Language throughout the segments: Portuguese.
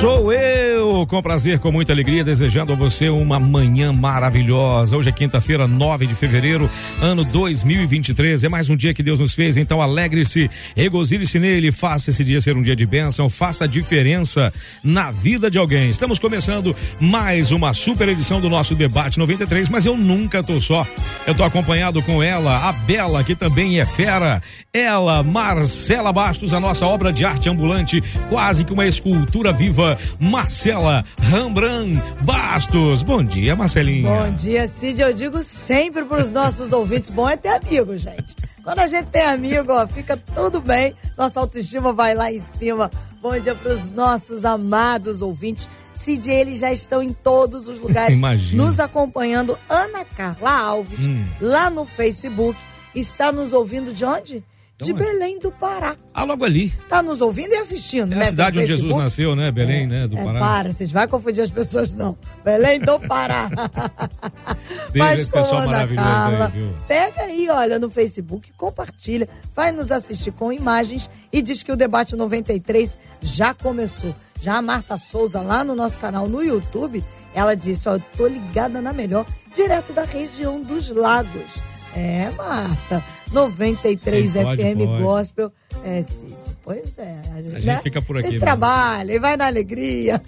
Sou eu, com prazer, com muita alegria, desejando a você uma manhã maravilhosa. Hoje é quinta-feira, 9 de fevereiro, ano 2023. É mais um dia que Deus nos fez, então alegre-se, regozile-se nele, faça esse dia ser um dia de bênção, faça a diferença na vida de alguém. Estamos começando mais uma super edição do nosso Debate 93, mas eu nunca tô só. Eu tô acompanhado com ela, a Bela, que também é fera. Ela, Marcela Bastos, a nossa obra de arte ambulante, quase que uma escultura viva Marcela Rambran Bastos. Bom dia, Marcelinha. Bom dia, Cid. Eu digo sempre para os nossos ouvintes: bom é ter amigo, gente. Quando a gente tem amigo, ó, fica tudo bem, nossa autoestima vai lá em cima. Bom dia para os nossos amados ouvintes. Cid, eles já estão em todos os lugares Imagina. nos acompanhando. Ana Carla Alves, Hum. lá no Facebook, está nos ouvindo de onde? De onde? Belém do Pará. Ah, logo ali. Está nos ouvindo e assistindo, É né? a cidade onde Jesus nasceu, né? Belém, né? Do É, Pará. para, vocês vão confundir as pessoas, não. Belém do Pará. Beijo esse pessoal maravilhoso Carla, aí, viu? Pega aí, olha, no Facebook, compartilha, vai nos assistir com imagens e diz que o debate 93 já começou. Já a Marta Souza, lá no nosso canal no YouTube, ela disse: Ó, eu tô ligada na melhor, direto da região dos lagos. É, Marta. 93 Quem pode, FM pode. Gospel. É, Cid. Pois é. A gente, gente fica por aqui E trabalha, e vai na alegria.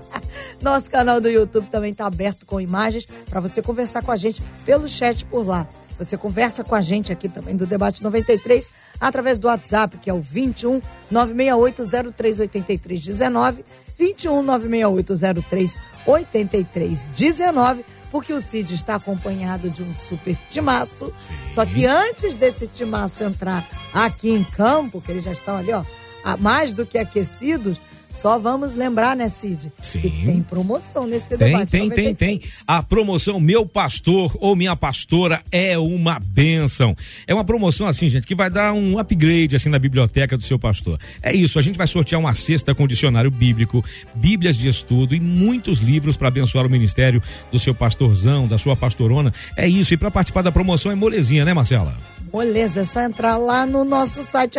Nosso canal do YouTube também está aberto com imagens para você conversar com a gente pelo chat por lá. Você conversa com a gente aqui também do Debate 93 através do WhatsApp, que é o 21 968 0383 19, 21 968 0383 19, porque o Cid está acompanhado de um super timaço. Só que antes desse timaço entrar aqui em campo, que eles já estão ali, ó, mais do que aquecidos, só vamos lembrar, né, Cid? Sim. Que tem promoção nesse Tem, debate. tem, tem, 93. tem. A promoção Meu Pastor ou Minha Pastora é uma bênção. É uma promoção assim, gente, que vai dar um upgrade assim na biblioteca do seu pastor. É isso, a gente vai sortear uma cesta com dicionário bíblico, bíblias de estudo e muitos livros para abençoar o ministério do seu pastorzão, da sua pastorona. É isso, e para participar da promoção é molezinha, né, Marcela? Beleza, é só entrar lá no nosso site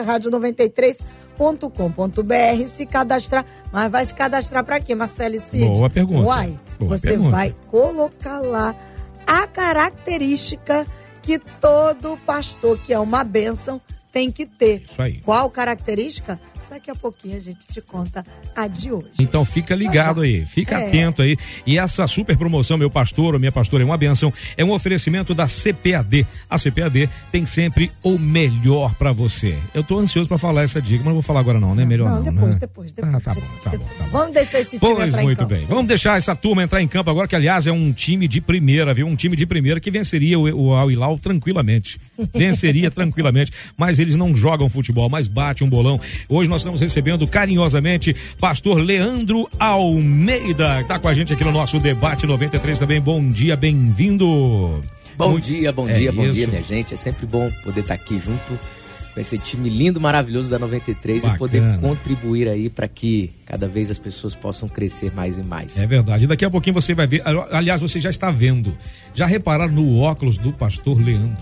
rádio93.com.br, se cadastrar. Mas vai se cadastrar para quê, Marcelo e Cid? Boa pergunta. Uai, Boa você pergunta. vai colocar lá a característica que todo pastor, que é uma bênção, tem que ter. Isso aí. Qual característica? Daqui a pouquinho a gente te conta a de hoje. Então fica ligado aí, fica É. atento aí. E essa super promoção, meu pastor ou minha pastora é uma benção, é um oferecimento da CPAD. A CPAD tem sempre o melhor pra você. Eu tô ansioso pra falar essa dica, mas não vou falar agora não, né? Melhor não, não, depois, né? depois, depois. Ah, tá bom, depois, tá bom, depois. tá bom. Vamos deixar esse time Pois entrar em muito campo. bem. Vamos deixar essa turma entrar em campo agora, que aliás é um time de primeira, viu? Um time de primeira que venceria o, o Al Hilal tranquilamente. Venceria tranquilamente, mas eles não jogam futebol, mas bate um bolão. Hoje nós estamos recebendo carinhosamente pastor Leandro Almeida, que tá com a gente aqui no nosso debate 93 também. Bom dia, bem-vindo. Bom Muito- dia, bom É dia, bom isso. dia, minha gente. É sempre bom poder estar aqui junto com esse time lindo, maravilhoso da 93 Bacana. e poder contribuir aí para que cada vez as pessoas possam crescer mais e mais. É verdade. Daqui a pouquinho você vai ver. Aliás, você já está vendo. Já repararam no óculos do pastor Leandro?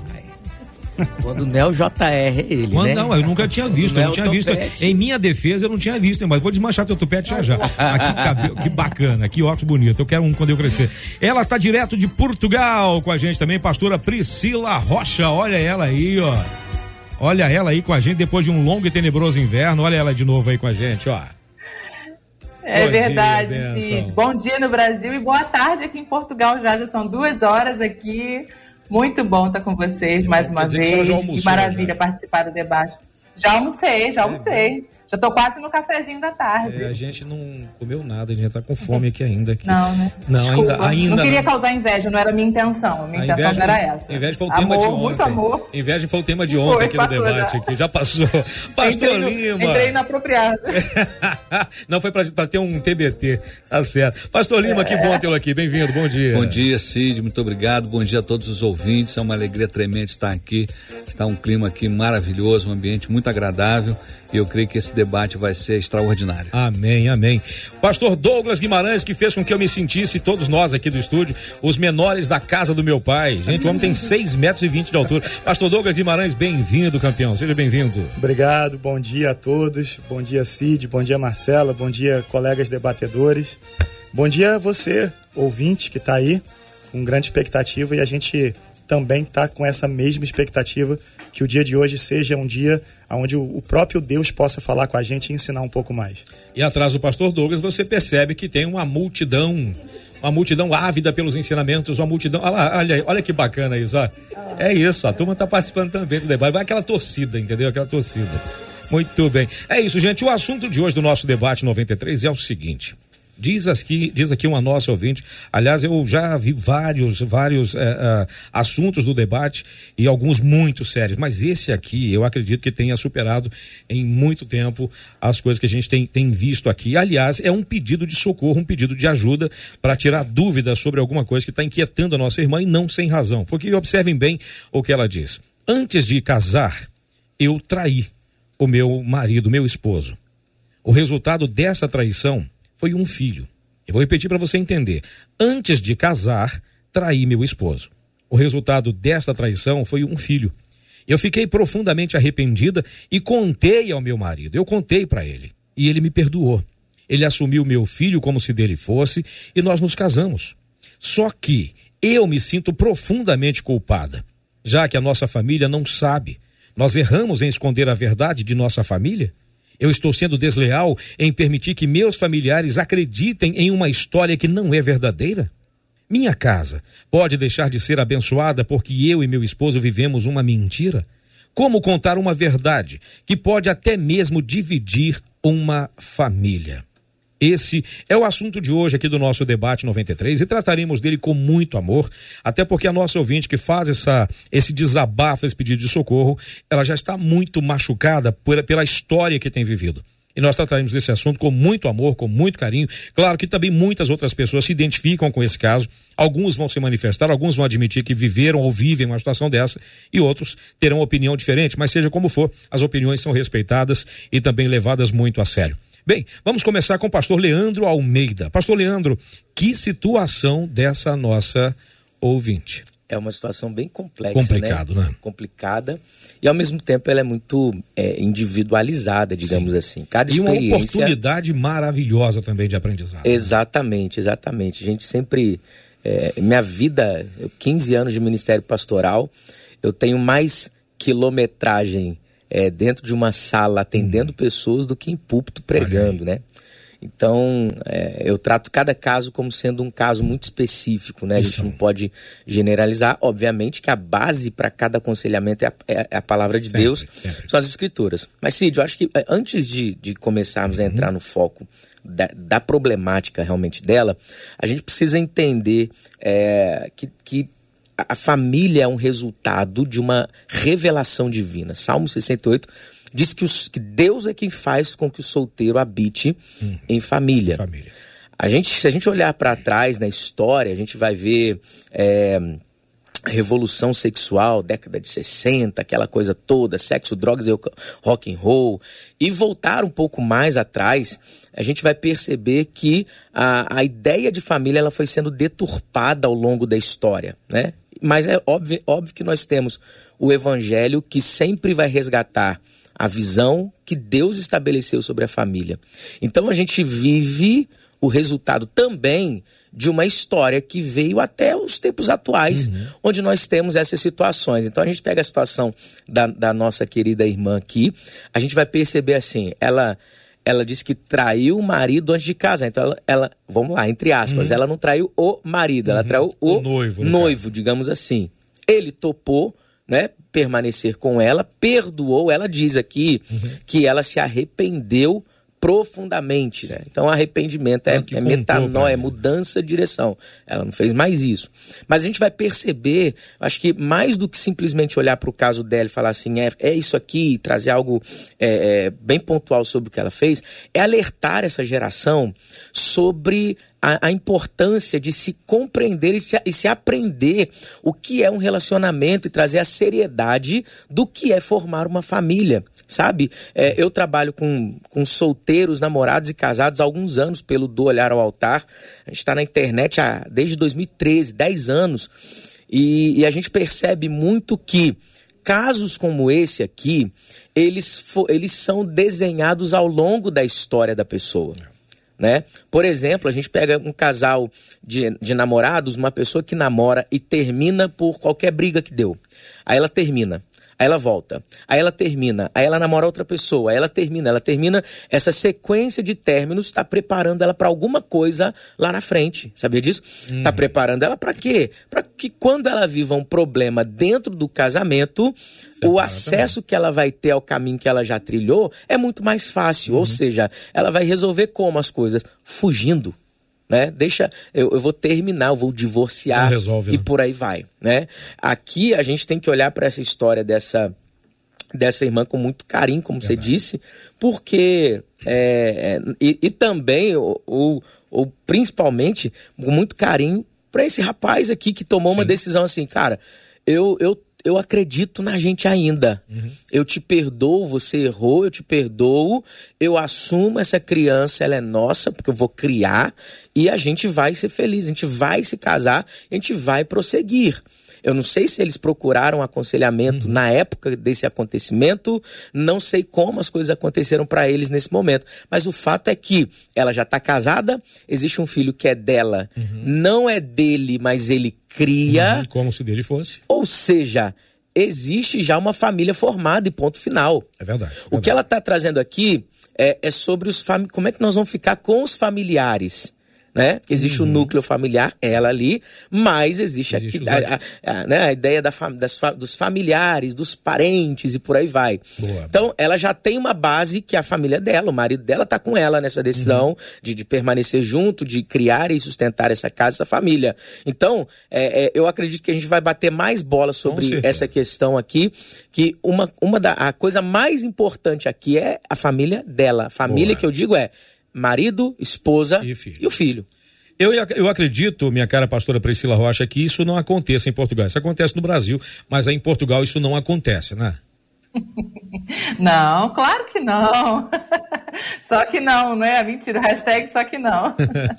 Quando o JR, é ele, Quando né? não, eu nunca tinha visto, eu Não tinha visto. Em minha defesa, eu não tinha visto, mas vou desmanchar teu tupete já já. Ah, que, cabelo, que bacana, que óculos bonito. Eu quero um quando eu crescer. Ela tá direto de Portugal com a gente também, pastora Priscila Rocha. Olha ela aí, ó. Olha ela aí com a gente depois de um longo e tenebroso inverno. Olha ela de novo aí com a gente, ó. É Bom dia, verdade. Cid. Bom dia no Brasil e boa tarde aqui em Portugal. Já, já são duas horas aqui. Muito bom estar com vocês mais uma que vez. que almoçou, maravilha participar do debate. Já almocei, já almocei. Já tô quase no cafezinho da tarde. É, a gente não comeu nada, a gente tá com fome aqui ainda. Aqui. Não, né? Não, Desculpa. ainda, ainda. Não queria causar inveja, não era a minha intenção. A minha A intenção inveja, não era essa. Inveja foi o amor, tema de ontem. Muito amor. Inveja foi o tema de ontem Foi, aqui no debate. já. Aqui. Já passou. Pastor entrei, no, Lima. entrei inapropriado. não, foi pra, pra ter um TBT. Tá certo. Pastor Lima, que bom tê-lo aqui. Bem-vindo, bom dia. Bom dia, Cid, muito obrigado. Bom dia a todos os ouvintes. É uma alegria tremenda estar aqui. Está um clima aqui maravilhoso, um ambiente muito agradável. E eu creio que esse debate vai ser extraordinário. Amém, amém. Pastor Douglas Guimarães, que fez com que eu me sentisse, todos nós aqui do estúdio, os menores da casa do meu pai. Gente, o homem tem 6 metros e 20 de altura. Pastor Douglas Guimarães, bem-vindo, campeão. Seja bem-vindo. Obrigado, bom dia a todos. Bom dia, Cid. Bom dia, Marcela. Bom dia, colegas debatedores. Bom dia a você, ouvinte, que está aí, com grande expectativa. E a gente também está com essa mesma expectativa que o dia de hoje seja um dia onde o próprio Deus possa falar com a gente e ensinar um pouco mais. E atrás do pastor Douglas, você percebe que tem uma multidão, uma multidão ávida pelos ensinamentos, uma multidão. Olha, olha, olha que bacana isso, ó. É isso, a turma está participando também do debate. Vai aquela torcida, entendeu? Aquela torcida. Muito bem. É isso, gente. O assunto de hoje do nosso debate 93 é o seguinte. Diz aqui, diz aqui uma nossa ouvinte. Aliás, eu já vi vários, vários é, é, assuntos do debate e alguns muito sérios, mas esse aqui eu acredito que tenha superado em muito tempo as coisas que a gente tem, tem visto aqui. Aliás, é um pedido de socorro, um pedido de ajuda para tirar dúvidas sobre alguma coisa que está inquietando a nossa irmã e não sem razão. Porque observem bem o que ela diz. Antes de casar, eu traí o meu marido, meu esposo. O resultado dessa traição foi um filho. Eu vou repetir para você entender. Antes de casar, traí meu esposo. O resultado desta traição foi um filho. Eu fiquei profundamente arrependida e contei ao meu marido. Eu contei para ele. E ele me perdoou. Ele assumiu meu filho como se dele fosse e nós nos casamos. Só que eu me sinto profundamente culpada, já que a nossa família não sabe. Nós erramos em esconder a verdade de nossa família? Eu estou sendo desleal em permitir que meus familiares acreditem em uma história que não é verdadeira? Minha casa pode deixar de ser abençoada porque eu e meu esposo vivemos uma mentira? Como contar uma verdade que pode até mesmo dividir uma família? Esse é o assunto de hoje aqui do nosso debate 93 e trataremos dele com muito amor, até porque a nossa ouvinte que faz essa, esse desabafo, esse pedido de socorro, ela já está muito machucada por, pela história que tem vivido. E nós trataremos desse assunto com muito amor, com muito carinho. Claro que também muitas outras pessoas se identificam com esse caso. Alguns vão se manifestar, alguns vão admitir que viveram ou vivem uma situação dessa, e outros terão opinião diferente. Mas seja como for, as opiniões são respeitadas e também levadas muito a sério. Bem, vamos começar com o pastor Leandro Almeida. Pastor Leandro, que situação dessa nossa ouvinte? É uma situação bem complexa, Complicado, né? né? Complicada. E ao mesmo tempo ela é muito é, individualizada, digamos Sim. assim. Cada E uma experiência. oportunidade maravilhosa também de aprendizado. Exatamente, exatamente. A gente sempre. é, minha vida, eu, 15 anos de ministério pastoral, eu tenho mais quilometragem é, dentro de uma sala atendendo pessoas do que em púlpito pregando, né? Então, é, eu trato cada caso como sendo um caso muito específico, né? A gente Isso. não pode generalizar. Obviamente que a base para cada aconselhamento é a, é a palavra de Sempre, Deus, sempre. são as escrituras. Mas, Cid, eu acho que é, antes de, de começarmos a Uhum. entrar no foco da, da problemática realmente dela, a gente precisa entender é, que, que a família é um resultado de uma revelação divina. Salmo 68 diz que, os, que Deus é quem faz com que o solteiro habite em família. Família. A gente, se a gente olhar para trás na história, a gente vai ver é, revolução sexual, década de 60, aquela coisa toda, sexo, drogas e rock and roll, e voltar um pouco mais atrás, a gente vai perceber que a, a ideia de família ela foi sendo deturpada ao longo da história, né? Mas é óbvio, óbvio que nós temos o evangelho que sempre vai resgatar a visão que Deus estabeleceu sobre a família. Então a gente vive o resultado também de uma história que veio até os tempos atuais, onde nós temos essas situações. Então a gente pega a situação da, da nossa querida irmã aqui, a gente vai perceber assim, ela ela disse que traiu o marido antes de casar. Então ela, ela vamos lá, entre aspas, ela não traiu o marido, ela traiu o, O noivo, no noivo, digamos assim. Ele topou né, permanecer com ela, perdoou. Ela diz aqui uhum. que ela se arrependeu profundamente, né? Então arrependimento é, é metanoia, é mudança de direção. Ela não fez mais isso. Mas a gente vai perceber, acho que mais do que simplesmente olhar para o caso dela e falar assim, é, é isso aqui, trazer algo é, é, bem pontual sobre o que ela fez, é alertar essa geração sobre a, a, importância de se compreender e se, e se, aprender o que é um relacionamento e trazer a seriedade do que é formar uma família sabe? É, eu trabalho com, com solteiros, namorados e casados há alguns anos pelo Do Olhar ao Altar. A gente está na internet há, desde 2013, 10 anos. E, e a gente percebe muito que casos como esse aqui, eles, eles são desenhados ao longo da história da pessoa. Né? Por exemplo, a gente pega um casal de, de namorados, uma pessoa que namora e termina por qualquer briga que deu. Aí ela termina. Aí ela volta. Aí ela termina. Aí ela namora outra pessoa. Aí ela termina. Ela termina. Essa sequência de términos está preparando ela para alguma coisa lá na frente. Sabia disso? Está hum. preparando ela para quê? Para que quando ela viva um problema dentro do casamento, Separa o acesso também. que ela vai ter ao caminho que ela já trilhou é muito mais fácil. Uhum. Ou seja, ela vai resolver como as coisas? Fugindo né? Deixa, eu, eu vou terminar, eu vou divorciar resolve, e né? por aí vai, né? Aqui a gente tem que olhar para essa história dessa dessa irmã com muito carinho, como você disse, porque é, é, e, e, também ou, ou, principalmente com muito carinho para esse rapaz aqui que tomou Sim. uma decisão assim, cara, eu eu eu acredito na gente ainda. Uhum. Eu te perdoo, você errou, eu te perdoo, eu assumo essa criança, ela é nossa, porque eu vou criar, e a gente vai ser feliz, a gente vai se casar, a gente vai prosseguir. Eu não sei se eles procuraram aconselhamento uhum. na época desse acontecimento, não sei como as coisas aconteceram para eles nesse momento, mas o fato é que ela já está casada, existe um filho que é dela, uhum. não é dele, mas ele cria. Uhum, como se dele fosse. Ou seja, existe já uma família formada e ponto final. É verdade. É verdade. O que ela está trazendo aqui é, é sobre os fam... como é que nós vamos ficar com os familiares né? Existe uhum. o núcleo familiar, ela ali, mas existe, existe a, a, a, né? a, ideia da fam, das, dos familiares, dos parentes e por aí vai. Boa, então, ela já tem uma base que a família dela, o marido dela está com ela nessa decisão uhum. de, de, permanecer junto, de criar e sustentar essa casa, essa família. Então, é, é, eu acredito que a gente vai bater mais bola sobre essa questão aqui, que uma, uma da a coisa mais importante aqui é a família dela. A família boa. que eu digo é marido, esposa e, e o filho. Eu, eu acredito, minha cara pastora Priscila Rocha, que isso não aconteça em Portugal. Isso acontece no Brasil, mas aí em Portugal isso não acontece, né? Não, claro que não. Só que não, né? Mentira, hashtag só que não.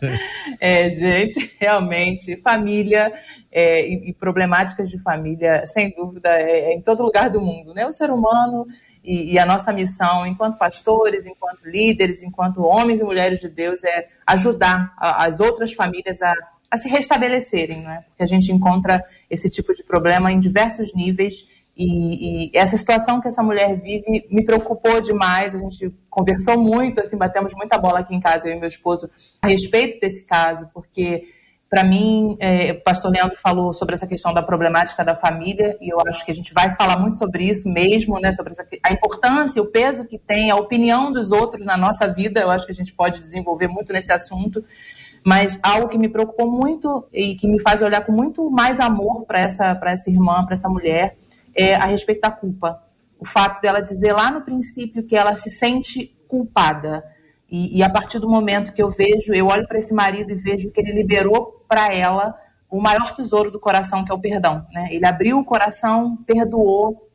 É, gente, realmente, família é, e, e, problemáticas de família, sem dúvida, é, é em todo lugar do mundo, né? O ser humano e, e, a nossa missão, enquanto pastores, enquanto líderes, enquanto homens e mulheres de Deus, é ajudar a, as outras famílias a, a se restabelecerem, né? Porque a gente encontra esse tipo de problema em diversos níveis. E, e, essa situação que essa mulher vive me preocupou demais. A gente conversou muito, assim, batemos muita bola aqui em casa, eu e meu esposo, a respeito desse caso, porque para mim, é, o pastor Leandro falou sobre essa questão da problemática da família, e eu acho que a gente vai falar muito sobre isso mesmo, né, sobre essa, a importância, o peso que tem, a opinião dos outros na nossa vida, eu acho que a gente pode desenvolver muito nesse assunto, mas algo que me preocupou muito e que me faz olhar com muito mais amor para essa, essa irmã, para essa mulher, é a respeito da culpa. O fato dela dizer lá no princípio que ela se sente culpada. E, e, a partir do momento que eu vejo, eu olho para esse marido e vejo que ele liberou para ela o maior tesouro do coração, que é o perdão. Né? Ele abriu o coração, perdoou.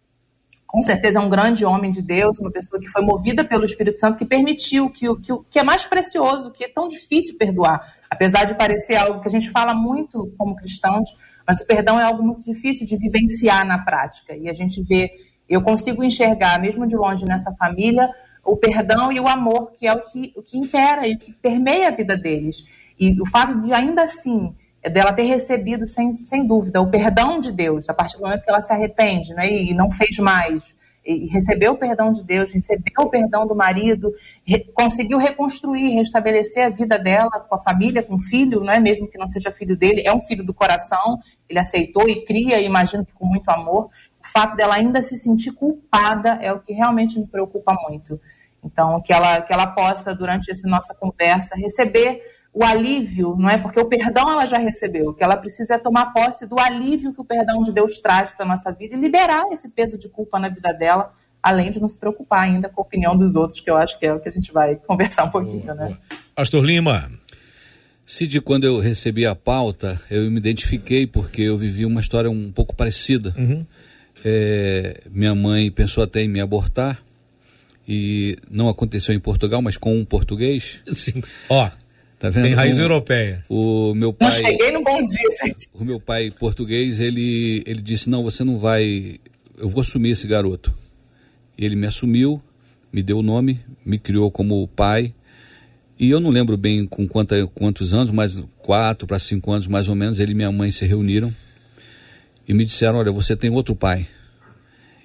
Com certeza é um grande homem de Deus, uma pessoa que foi movida pelo Espírito Santo, que permitiu que o que, que é mais precioso, que é tão difícil perdoar. Apesar de parecer algo que a gente fala muito como cristãos, mas o perdão é algo muito difícil de vivenciar na prática. E a gente vê, eu consigo enxergar, mesmo de longe nessa família, o perdão e o amor, que é o que, o que impera e o que permeia a vida deles. E o fato de, ainda assim, dela ter recebido, sem, sem dúvida, o perdão de Deus, a partir do momento que ela se arrepende né, e não fez mais, e recebeu o perdão de Deus, recebeu o perdão do marido, re, conseguiu reconstruir, restabelecer a vida dela com a família, com o filho, não é mesmo que não seja filho dele, é um filho do coração, ele aceitou e cria, imagino que com muito amor fato dela ainda se sentir culpada é o que realmente me preocupa muito. Então, que ela, que ela possa, durante essa nossa conversa, receber o alívio, não é? Porque o perdão ela já recebeu. O que ela precisa é tomar posse do alívio que o perdão de Deus traz para a nossa vida e liberar esse peso de culpa na vida dela, além de não se preocupar ainda com a opinião dos outros, que eu acho que é o que a gente vai conversar um pouquinho, né? Pastor Lima. Cid, quando eu recebi a pauta, eu me identifiquei porque eu vivi uma história um pouco parecida. Uhum. É, minha mãe pensou até em me abortar e não aconteceu em Portugal, mas com um português. Sim. Ó, Tá vendo? tem raiz O- europeia. O meu Não pai, cheguei no bom dia, gente. o meu pai português, ele, ele disse: Não, você não vai. Eu vou assumir esse garoto. E ele me assumiu, me deu o nome, me criou como pai. E eu não lembro bem com quanta, quantos anos, mas quatro para cinco anos mais ou menos, ele e minha mãe se reuniram e me disseram: Olha, você tem outro pai.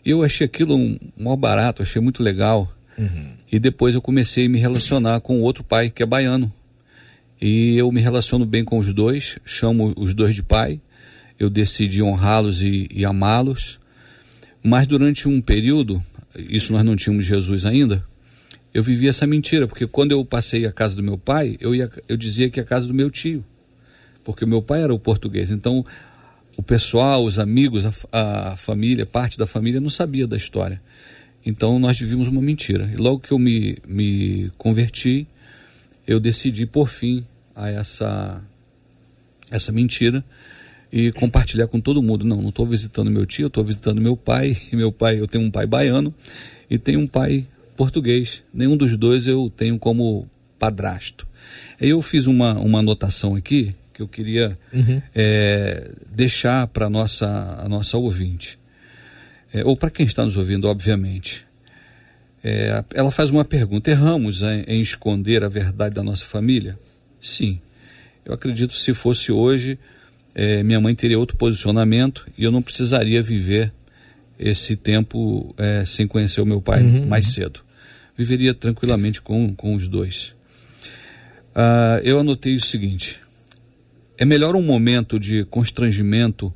Eu achei aquilo um maior barato, achei muito legal. E depois eu comecei a me relacionar com outro pai, que é baiano. E eu me relaciono bem com os dois, chamo os dois de pai. Eu decidi honrá-los e, e amá-los. Mas durante um período, isso nós não tínhamos Jesus ainda, eu vivi essa mentira, porque quando eu passei a casa do meu pai, eu, ia, eu dizia que é a casa do meu tio, porque o meu pai era o português. Então, o pessoal, os amigos, a, a família, parte da família não sabia da história. Então, nós vivíamos uma mentira. E logo que eu me, me converti, eu decidi por fim a essa essa mentira e compartilhar com todo mundo. Não, não estou visitando meu tio, estou visitando meu pai. E meu pai, eu tenho um pai baiano e tenho um pai português. Nenhum dos dois eu tenho como padrasto. Eu fiz uma, uma anotação aqui que eu queria eh, deixar para a nossa, a nossa ouvinte. Eh, ou para quem está nos ouvindo, obviamente. É, ela faz uma pergunta: erramos em, em esconder a verdade da nossa família? Sim. Eu acredito que se fosse hoje, é, minha mãe teria outro posicionamento e eu não precisaria viver esse tempo é, sem conhecer o meu pai mais cedo. Viveria tranquilamente com, com os dois. Ah, eu anotei o seguinte: é melhor um momento de constrangimento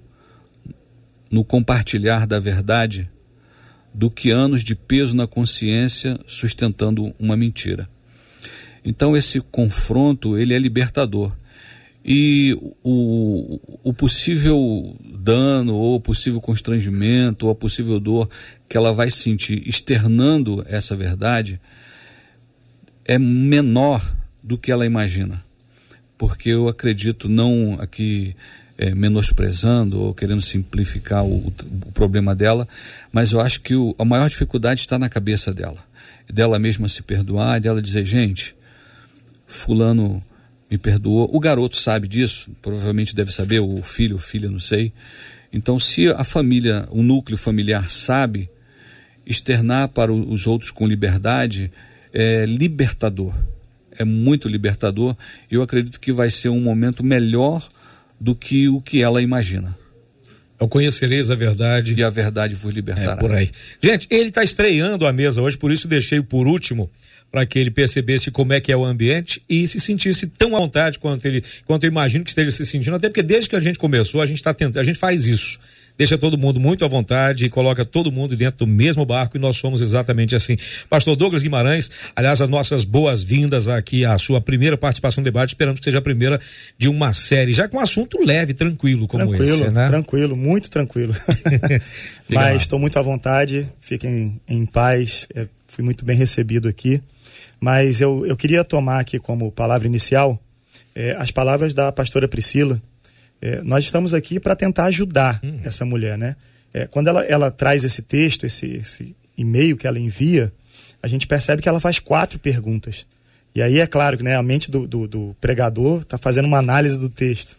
no compartilhar da verdade do que anos de peso na consciência sustentando uma mentira. Então esse confronto ele é libertador e o, o possível dano ou possível constrangimento ou a possível dor que ela vai sentir externando essa verdade é menor do que ela imagina porque eu acredito não aqui é, menosprezando ou querendo simplificar o, o problema dela, mas eu acho que o, a maior dificuldade está na cabeça dela, dela mesma se perdoar, dela dizer, gente, fulano me perdoou, o garoto sabe disso, provavelmente deve saber, o filho, filha, não sei. Então, se a família, o núcleo familiar sabe, externar para o- os outros com liberdade é libertador. É muito libertador. Eu acredito que vai ser um momento melhor do que o que ela imagina. Eu conhecereis a verdade. E a verdade vos É, libertará. por aí. Gente, ele está estreando a mesa hoje, por isso deixei por último para que ele percebesse como é que é o ambiente e se sentisse tão à vontade quanto ele, quanto eu imagino que esteja se sentindo, até porque desde que a gente começou, a gente está tentando, a gente faz isso. Deixa todo mundo muito à vontade e coloca todo mundo dentro do mesmo barco e nós somos exatamente assim. Pastor Douglas Guimarães, aliás, as nossas boas-vindas aqui à sua primeira participação no debate, esperamos que seja a primeira de uma série, já com um assunto leve, tranquilo como tranquilo, esse, né? tranquilo, muito tranquilo. Mas estou muito à vontade, fiquem em paz. é, fui muito bem recebido aqui. Mas eu, eu queria tomar aqui como palavra inicial é, as palavras da pastora Priscila. É, nós estamos aqui para tentar ajudar essa mulher, né? É, quando ela, ela traz esse texto, esse, esse e-mail que ela envia, a gente percebe que ela faz quatro perguntas. E aí é claro que né, a mente do, do, do pregador está fazendo uma análise do texto.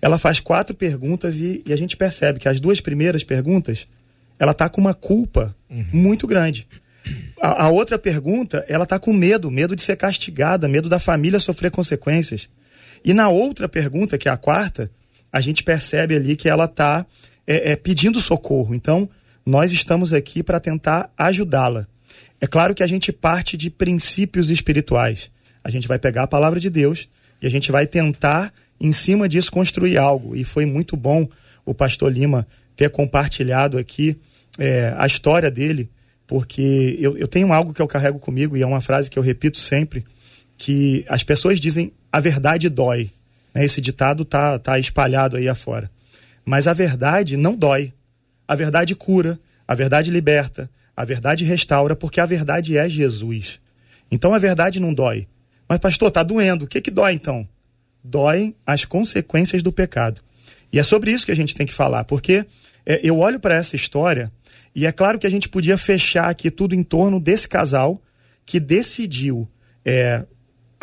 Ela faz quatro perguntas e, e a gente percebe que as duas primeiras perguntas ela está com uma culpa muito grande. A, a outra pergunta, ela está com medo, medo de ser castigada, medo da família sofrer consequências. E na outra pergunta, que é a quarta, a gente percebe ali que ela está é, é, pedindo socorro. Então, nós estamos aqui para tentar ajudá-la. É claro que a gente parte de princípios espirituais. A gente vai pegar a palavra de Deus e a gente vai tentar, em cima disso, construir algo. E foi muito bom o pastor Lima ter compartilhado aqui é, a história dele, porque eu, eu tenho algo que eu carrego comigo e é uma frase que eu repito sempre, que as pessoas dizem a verdade dói. Né? Esse ditado tá, tá espalhado aí afora. Mas a verdade não dói. A verdade cura, a verdade liberta, a verdade restaura, porque a verdade é Jesus. Então a verdade não dói. Mas, pastor, tá doendo. O que, que dói então? Doem as consequências do pecado. E é sobre isso que a gente tem que falar, porque é, eu olho para essa história e é claro que a gente podia fechar aqui tudo em torno desse casal que decidiu é,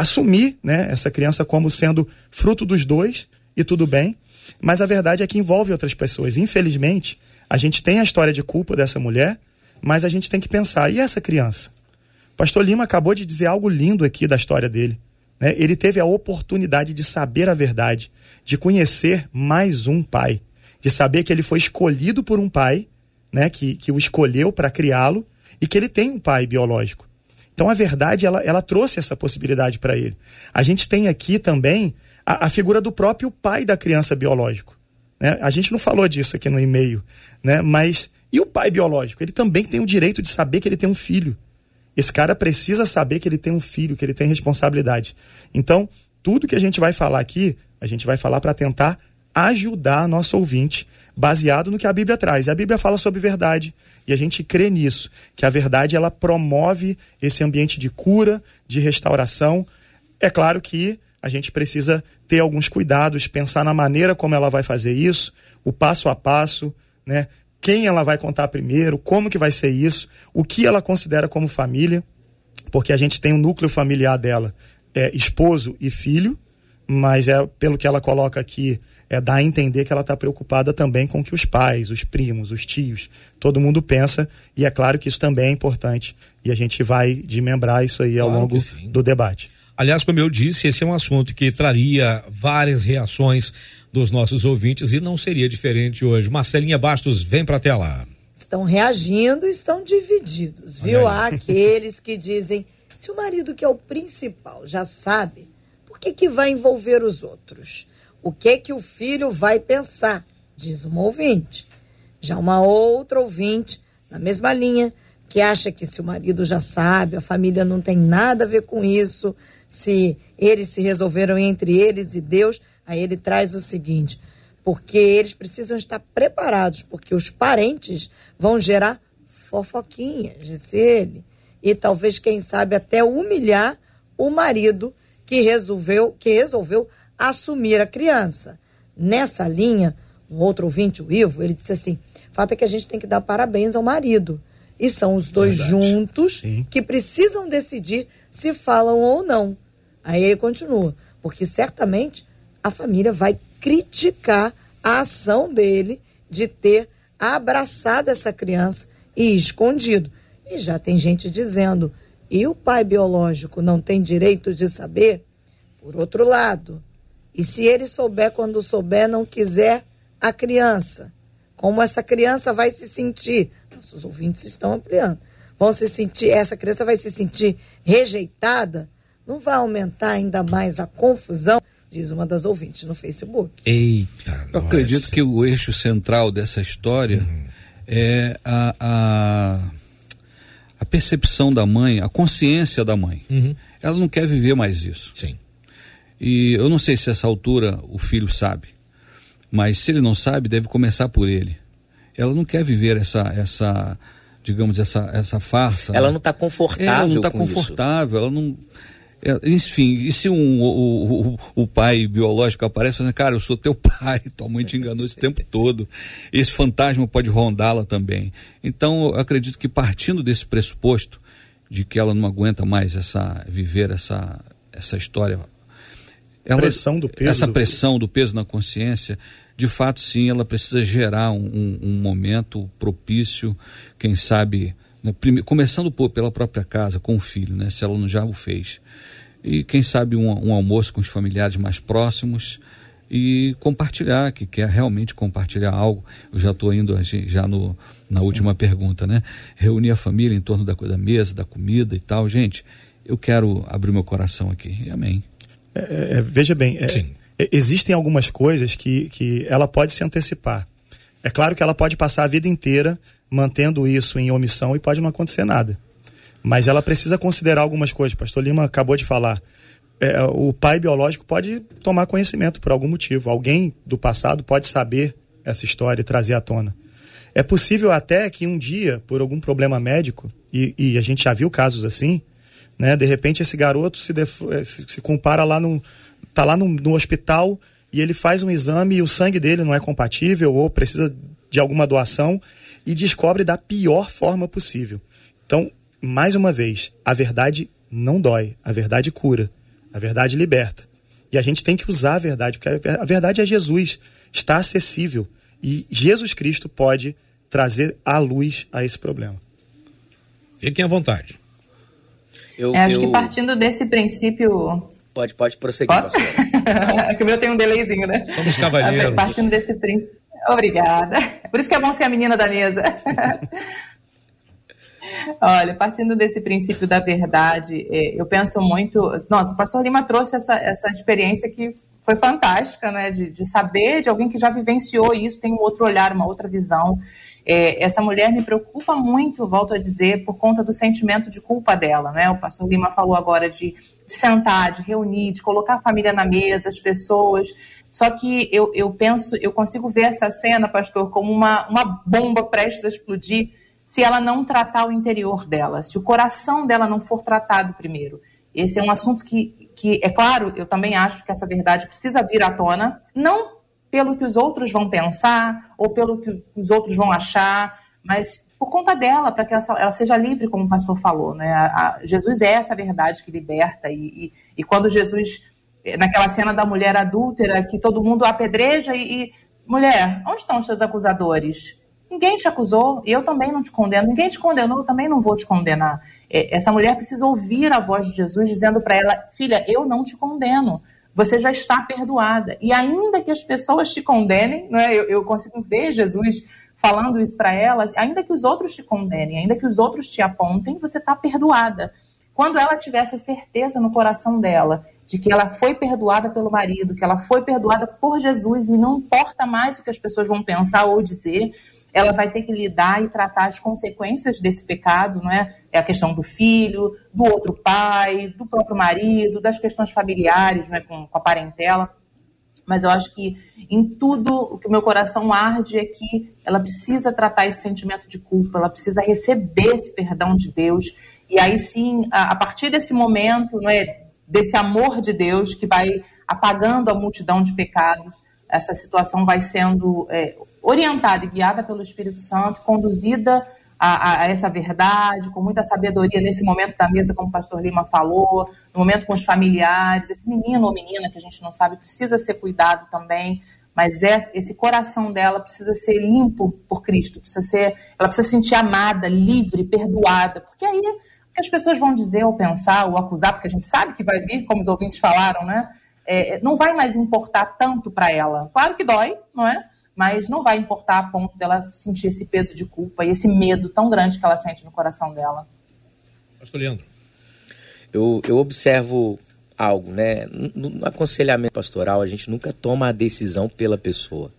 assumir né, essa criança como sendo fruto dos dois e tudo bem, mas a verdade é que envolve outras pessoas. Infelizmente, a gente tem a história de culpa dessa mulher, mas a gente tem que pensar, e essa criança? Pastor Lima acabou de dizer algo lindo aqui da história dele. Né? Ele teve a oportunidade de saber a verdade, de conhecer mais um pai, de saber que ele foi escolhido por um pai, né? que, que o escolheu para criá-lo, e que ele tem um pai biológico. Então a verdade ela, ela trouxe essa possibilidade para ele. A gente tem aqui também a, a, figura do próprio pai da criança biológico. Né? A gente não falou disso aqui no e-mail, né? mas e o pai biológico? Ele também tem o direito de saber que ele tem um filho. Esse cara precisa saber que ele tem um filho, que ele tem responsabilidade. Então, tudo que a gente vai falar aqui, a gente vai falar para tentar ajudar nosso ouvinte, baseado no que a Bíblia traz. E a Bíblia fala sobre verdade, e a gente crê nisso, que a verdade ela promove esse ambiente de cura, de restauração. É claro que a gente precisa ter alguns cuidados, pensar na maneira como ela vai fazer isso, o passo a passo, né? quem ela vai contar primeiro, como que vai ser isso, o que ela considera como família, porque a gente tem um núcleo familiar dela, é esposo e filho, mas é pelo que ela coloca aqui, é dar a entender que ela está preocupada também com que os pais, os primos, os tios, todo mundo pensa, e é claro que isso também é importante, e a gente vai desmembrar isso aí ao claro longo do debate. Aliás, como eu disse, esse é um assunto que traria várias reações dos nossos ouvintes e não seria diferente hoje. Marcelinha Bastos, vem para a tela. Estão reagindo, estão divididos, viu? Há aqueles que dizem: se o marido que é o principal já sabe, por que, que vai envolver os outros? O que que o filho vai pensar? Diz uma ouvinte. Já uma outra ouvinte, na mesma linha, que acha que se o marido já sabe, a família não tem nada a ver com isso, se eles se resolveram entre eles e Deus, Aí ele traz o seguinte: porque eles precisam estar preparados, porque os parentes vão gerar fofoquinhas, disse ele. E talvez, quem sabe, até humilhar o marido que resolveu, que resolveu assumir a criança. Nessa linha, um outro ouvinte, o Ivo, ele disse assim: fato é que a gente tem que dar parabéns ao marido. E são os dois Verdade. juntos Sim. que precisam decidir se falam ou não. Aí ele continua, porque certamente a família vai criticar a ação dele de ter abraçado essa criança e escondido. E já tem gente dizendo: e o pai biológico não tem direito de saber? Por outro lado, e se ele souber quando souber, não quiser a criança? Como essa criança vai se sentir? Nossos ouvintes estão ampliando. Vão se sentir, essa criança vai se sentir rejeitada? Não vai aumentar ainda mais a confusão? diz uma das ouvintes no Facebook. Eita! Eu acredito que o eixo central dessa história uhum. é a, a, a, percepção da mãe, a consciência da mãe. Uhum. Ela não quer viver mais isso. Sim. E eu não sei se essa altura o filho sabe, mas se ele não sabe, deve começar por ele. Ela não quer viver essa, essa digamos, essa, essa farsa. Ela né? não está confortável. É, ela não está confortável, isso. ela não enfim, e se um, o, o, o, pai biológico aparece falando, cara, eu sou teu pai, tua mãe te enganou esse tempo todo. Esse fantasma pode rondá-la também. Então, eu acredito que partindo desse pressuposto de que ela não aguenta mais essa viver essa, essa história. Ela, pressão do peso. Essa pressão do peso na consciência, de fato, sim, ela precisa gerar um, um, um momento propício, quem sabe, né, prime, começando por, pela própria casa, com o filho, né, se ela não já o fez e quem sabe um, um almoço com os familiares mais próximos e compartilhar, que quer realmente compartilhar algo. Eu já estou indo já no, na Sim. última pergunta, né? Reunir a família em torno da, da mesa, da comida e tal. Gente, eu quero abrir meu coração aqui. Amém. É, é, é veja bem, é, é, existem algumas coisas que, que ela pode se antecipar. É claro que ela pode passar a vida inteira mantendo isso em omissão e pode não acontecer nada. Mas ela precisa considerar algumas coisas. Pastor Lima acabou de falar. É, o pai biológico pode tomar conhecimento por algum motivo. Alguém do passado pode saber essa história e trazer à tona. É possível até que um dia, por algum problema médico, e, e a gente já viu casos assim, né? De repente esse garoto se, def... Eh, se compara lá no. tá lá no, no hospital e ele faz um exame e o sangue dele não é compatível ou precisa de alguma doação e descobre da pior forma possível. Então, mais uma vez, a verdade não dói, a verdade cura, a verdade liberta. E a gente tem que usar a verdade, porque a verdade é Jesus, está acessível. E Jesus Cristo pode trazer a luz a esse problema. Fiquem à vontade. Eu, é, acho eu... que partindo desse princípio. Pode, pode prosseguir, Posso? é que o meu tem um delayzinho, né? Somos cavalheiros. Partindo desse princípio. Obrigada. Por isso que é bom ser a menina da mesa. Olha, partindo desse princípio da verdade, é, eu penso muito. Nossa, o pastor Lima trouxe essa, essa experiência que foi fantástica, né? De, de saber de alguém que já vivenciou isso, tem um outro olhar, uma outra visão. É, essa mulher me preocupa muito, volto a dizer, por conta do sentimento de culpa dela, né? O pastor Lima falou agora de, sentar, de reunir, de colocar a família na mesa, as pessoas. Só que eu, eu penso, eu consigo ver essa cena, pastor, como uma, uma bomba prestes a explodir se ela não tratar o interior dela, se o coração dela não for tratado primeiro. Esse é um assunto que, que é claro, eu também acho que essa verdade precisa vir à tona, não pelo que os outros vão pensar ou pelo que os outros vão achar, mas por conta dela, para que ela, ela, seja livre, como o pastor falou. Né? A, a, Jesus é essa verdade que liberta, e, e, e, quando Jesus, naquela cena da mulher adúltera, que todo mundo apedreja, e, e mulher, onde estão os seus acusadores? Ninguém te acusou, eu também não te condeno, ninguém te condenou, eu também não vou te condenar. É, essa mulher precisa ouvir a voz de Jesus dizendo para ela: Filha, eu não te condeno você já está perdoada. E ainda que as pessoas te condenem, né, eu, eu consigo ver Jesus falando isso para elas, ainda que os outros te condenem, ainda que os outros te apontem, você está perdoada. Quando ela tivesse a certeza no coração dela de que ela foi perdoada pelo marido, que ela foi perdoada por Jesus e não importa mais o que as pessoas vão pensar ou dizer, ela vai ter que lidar e tratar as consequências desse pecado, não é? É a questão do filho, do outro pai, do próprio marido, das questões familiares, não é? com, com a parentela. Mas eu acho que em tudo o que o meu coração arde é que ela precisa tratar esse sentimento de culpa, ela precisa receber esse perdão de Deus. E aí sim, a, a partir desse momento, não é? desse amor de Deus que vai apagando a multidão de pecados, essa situação vai sendo é, orientada e guiada pelo Espírito Santo, conduzida a, a, essa verdade, com muita sabedoria nesse momento da mesa, como o pastor Lima falou, no momento com os familiares. Esse menino ou menina que a gente não sabe precisa ser cuidado também, mas esse coração dela precisa ser limpo por Cristo, precisa ser, ela precisa se sentir amada, livre, perdoada, porque aí o que as pessoas vão dizer ou pensar ou acusar, porque a gente sabe que vai vir, como os ouvintes falaram, né? É, não vai mais importar tanto para ela. Claro que dói, não é? Mas não vai importar a ponto dela sentir esse peso de culpa e esse medo tão grande que ela sente no coração dela. Pastor Leandro. Eu, eu observo algo, né? No, no aconselhamento pastoral, a gente nunca toma a decisão pela pessoa.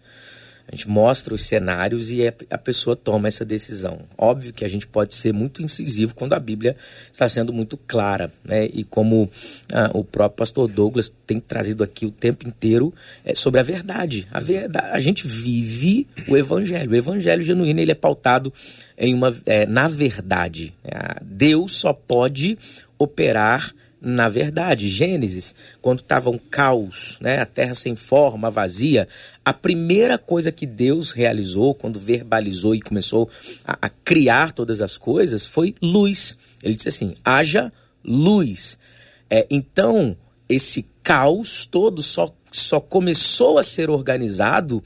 A gente mostra os cenários e a pessoa toma essa decisão. Óbvio que a gente pode ser muito incisivo quando a Bíblia está sendo muito clara, né? E como ah, o próprio pastor Douglas tem trazido aqui o tempo inteiro é, sobre a verdade. A verdade, a gente vive o evangelho. O evangelho genuíno ele é pautado em uma, é, na verdade. É, Deus só pode operar na verdade, Gênesis, quando estava um caos, né, a terra sem forma, vazia, a primeira coisa que Deus realizou, quando verbalizou e começou a, a criar todas as coisas, foi luz. Ele disse assim: haja luz. É, então, esse caos todo só, só começou a ser organizado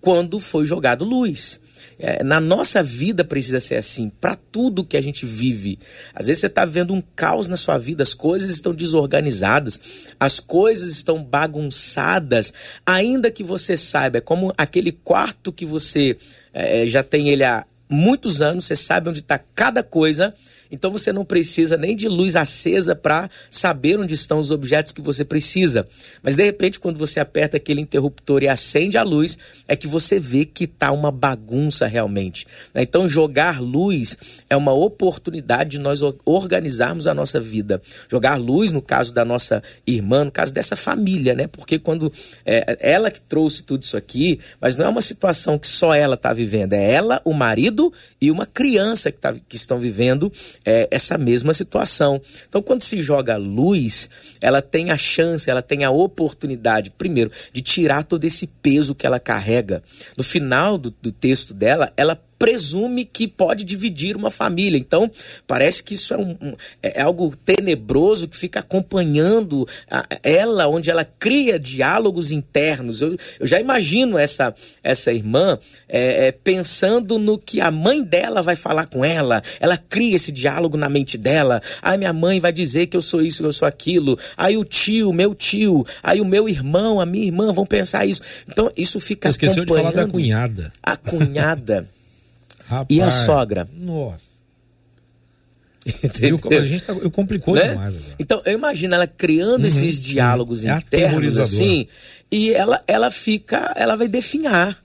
quando foi jogado luz. É, na nossa vida precisa ser assim, para tudo que a gente vive. Às vezes você está vendo um caos na sua vida, as coisas estão desorganizadas, as coisas estão bagunçadas, ainda que você saiba, é como aquele quarto que você é, já tem ele há muitos anos, você sabe onde está cada coisa então você não precisa nem de luz acesa para saber onde estão os objetos que você precisa. Mas de repente, quando você aperta aquele interruptor e acende a luz, é que você vê que está uma bagunça realmente. Né? Então jogar luz é uma oportunidade de nós organizarmos a nossa vida. Jogar luz, no caso da nossa irmã, no caso dessa família, né? Porque quando é, ela que trouxe tudo isso aqui, mas não é uma situação que só ela está vivendo, é ela, o marido e uma criança que, tá, que estão vivendo é, essa mesma situação. Então, quando se joga luz, ela tem a chance, ela tem a oportunidade, primeiro, de tirar todo esse peso que ela carrega. No final do, do texto dela, ela presume que pode dividir uma família. Então, parece que isso é, um, um, é, é algo tenebroso que fica acompanhando a, ela, onde ela cria diálogos internos. Eu, eu já imagino essa, essa irmã é, é, pensando no que a mãe dela vai falar com ela. Ela cria esse diálogo na mente dela. Aí minha mãe vai dizer que eu sou isso, que eu sou aquilo. Aí o tio, meu tio, aí o meu irmão, a minha irmã vão pensar isso. Então, isso fica Você esqueceu de falar da cunhada. A cunhada. Rapaz, e a sogra? Nossa. Eu, a gente tá, eu complicou né? demais. Agora. Então, eu imagino ela criando uhum, esses diálogos é internos assim, e ela, ela fica, ela vai definhar.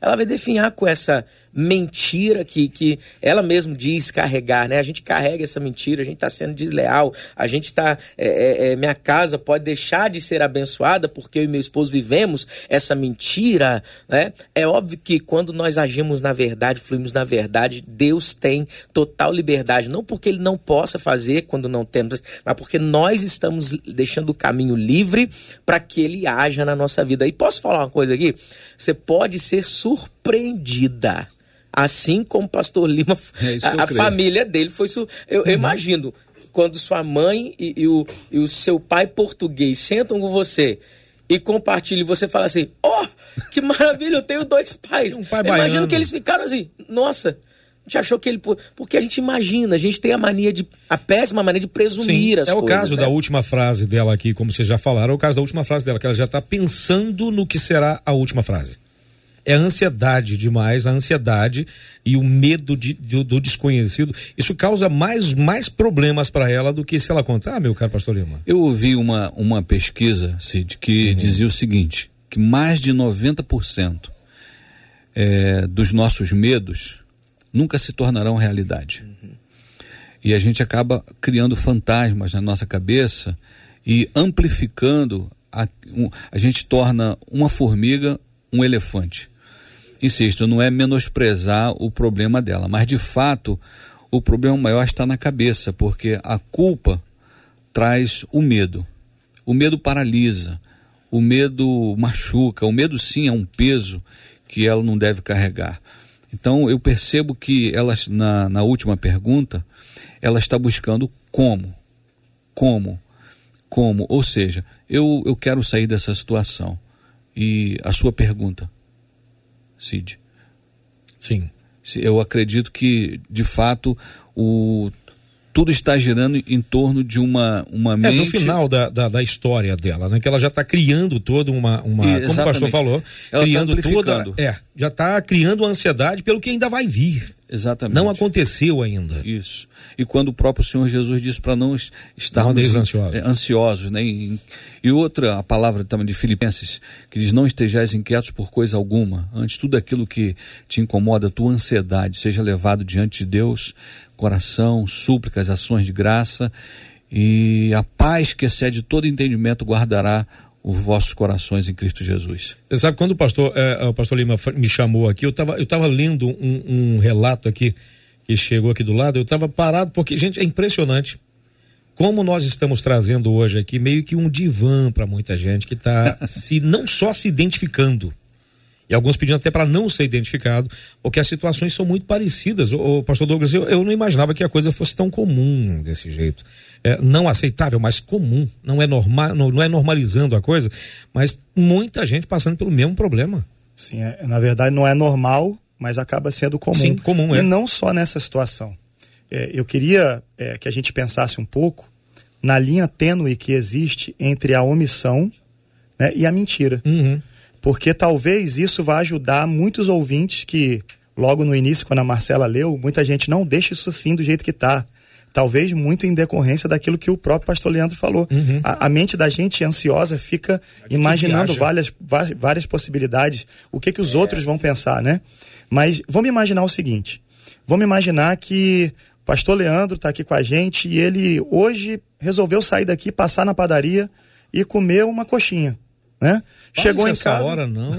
Ela vai definhar com essa mentira que, que ela mesmo diz carregar, né? A gente carrega essa mentira, a gente está sendo desleal, a gente está. É, é, é, minha casa pode deixar de ser abençoada porque eu e meu esposo vivemos essa mentira, né? É óbvio que quando nós agimos na verdade, fluímos na verdade, Deus tem total liberdade, não porque Ele não possa fazer quando não temos, mas porque nós estamos deixando o caminho livre para que Ele haja na nossa vida. E posso falar uma coisa aqui? Você pode ser surpreendida Assim como o pastor Lima, é a, a família dele foi. Eu, eu uhum. imagino, quando sua mãe e, e, o, e o seu pai português sentam com você e compartilham, e você fala assim: Ó, oh, que maravilha, eu tenho dois pais. Um pai imagino que eles ficaram assim: Nossa, a gente achou que ele. Porque a gente imagina, a gente tem a mania de. a péssima mania de presumir Sim, as é coisas. É o caso né? da última frase dela aqui, como vocês já falaram, é o caso da última frase dela, que ela já está pensando no que será a última frase é a ansiedade demais, a ansiedade e o medo de, de, do desconhecido. Isso causa mais, mais problemas para ela do que se ela contar, ah, meu caro pastor Lima. Eu ouvi uma, uma pesquisa, Cid, que uhum. dizia o seguinte, que mais de 90% é, dos nossos medos nunca se tornarão realidade. Uhum. E a gente acaba criando fantasmas na nossa cabeça e amplificando, a, um, a gente torna uma formiga um elefante insisto, não é menosprezar o problema dela, mas de fato o problema maior está na cabeça, porque a culpa traz o medo. O medo paralisa, o medo machuca, o medo sim é um peso que ela não deve carregar. Então eu percebo que ela, na, na última pergunta, ela está buscando como. Como? Como? Ou seja, eu, eu quero sair dessa situação. E a sua pergunta, Cid. Sim. Eu acredito que, de fato, o tudo está girando em torno de uma, uma mente... É, no final da, da, da história dela, né? Que ela já está criando toda uma... uma como o pastor falou, ela tá criando tá toda... É, já está criando ansiedade pelo que ainda vai vir. Exatamente. Não aconteceu ainda. Isso. E quando o próprio Senhor Jesus disse para não estarmos ansiosos, é, ansiosos né? E, e, outra, a palavra também de Filipenses, que diz: Não estejais inquietos por coisa alguma, antes tudo aquilo que te incomoda, tua ansiedade, seja levado diante de Deus, coração, súplicas, ações de graça, e a paz que excede todo entendimento guardará os vossos corações em Cristo Jesus. Você sabe, quando o pastor, é, o pastor Lima me chamou aqui, eu estava eu tava lendo um, um, relato aqui que chegou aqui do lado, eu estava parado, porque, gente, é impressionante como nós estamos trazendo hoje aqui meio que um divã para muita gente que está se não só se identificando, e alguns pedindo até para não ser identificado, porque as situações são muito parecidas. O, pastor Douglas, eu, eu, não imaginava que a coisa fosse tão comum desse jeito. É, não aceitável, mas comum. Não é, normal, não, não, é normalizando a coisa, mas muita gente passando pelo mesmo problema. Sim, é, na verdade não é normal, mas acaba sendo comum. Sim, comum, e é. não só nessa situação. É, eu queria é, que a gente pensasse um pouco na linha tênue que existe entre a omissão né, e a mentira. Uhum porque talvez isso vá ajudar muitos ouvintes que logo no início, quando a Marcela leu, muita gente não deixa isso assim do jeito que está. Talvez muito em decorrência daquilo que o próprio pastor Leandro falou. Uhum. A, a, mente da gente ansiosa fica imaginando várias, várias possibilidades, o que, que os é. outros vão pensar, né? Mas vamos imaginar o seguinte: vamos imaginar que o pastor Leandro está aqui com a gente e ele hoje resolveu sair daqui, passar na padaria e comer uma coxinha né? Chegou em casa. hora não.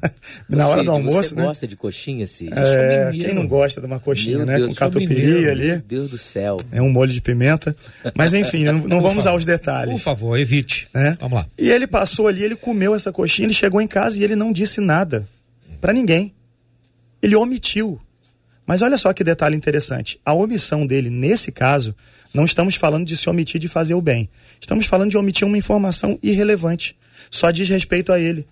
Na hora do almoço, você né? gosta de coxinha, Cid? É, quem não gosta de uma coxinha, Meu né? Deus, Com catupiry ali. Meu Deus do céu. É um molho de pimenta. Mas enfim, não, não vamos aos detalhes. Por favor, evite. Né? Vamos lá. E ele passou ali, ele comeu essa coxinha, ele chegou em casa e ele não disse nada para ninguém. Ele omitiu. Mas olha só que detalhe interessante. A omissão dele, nesse caso, não estamos falando de se omitir de fazer o bem. Estamos falando de omitir uma informação irrelevante só diz respeito a ele.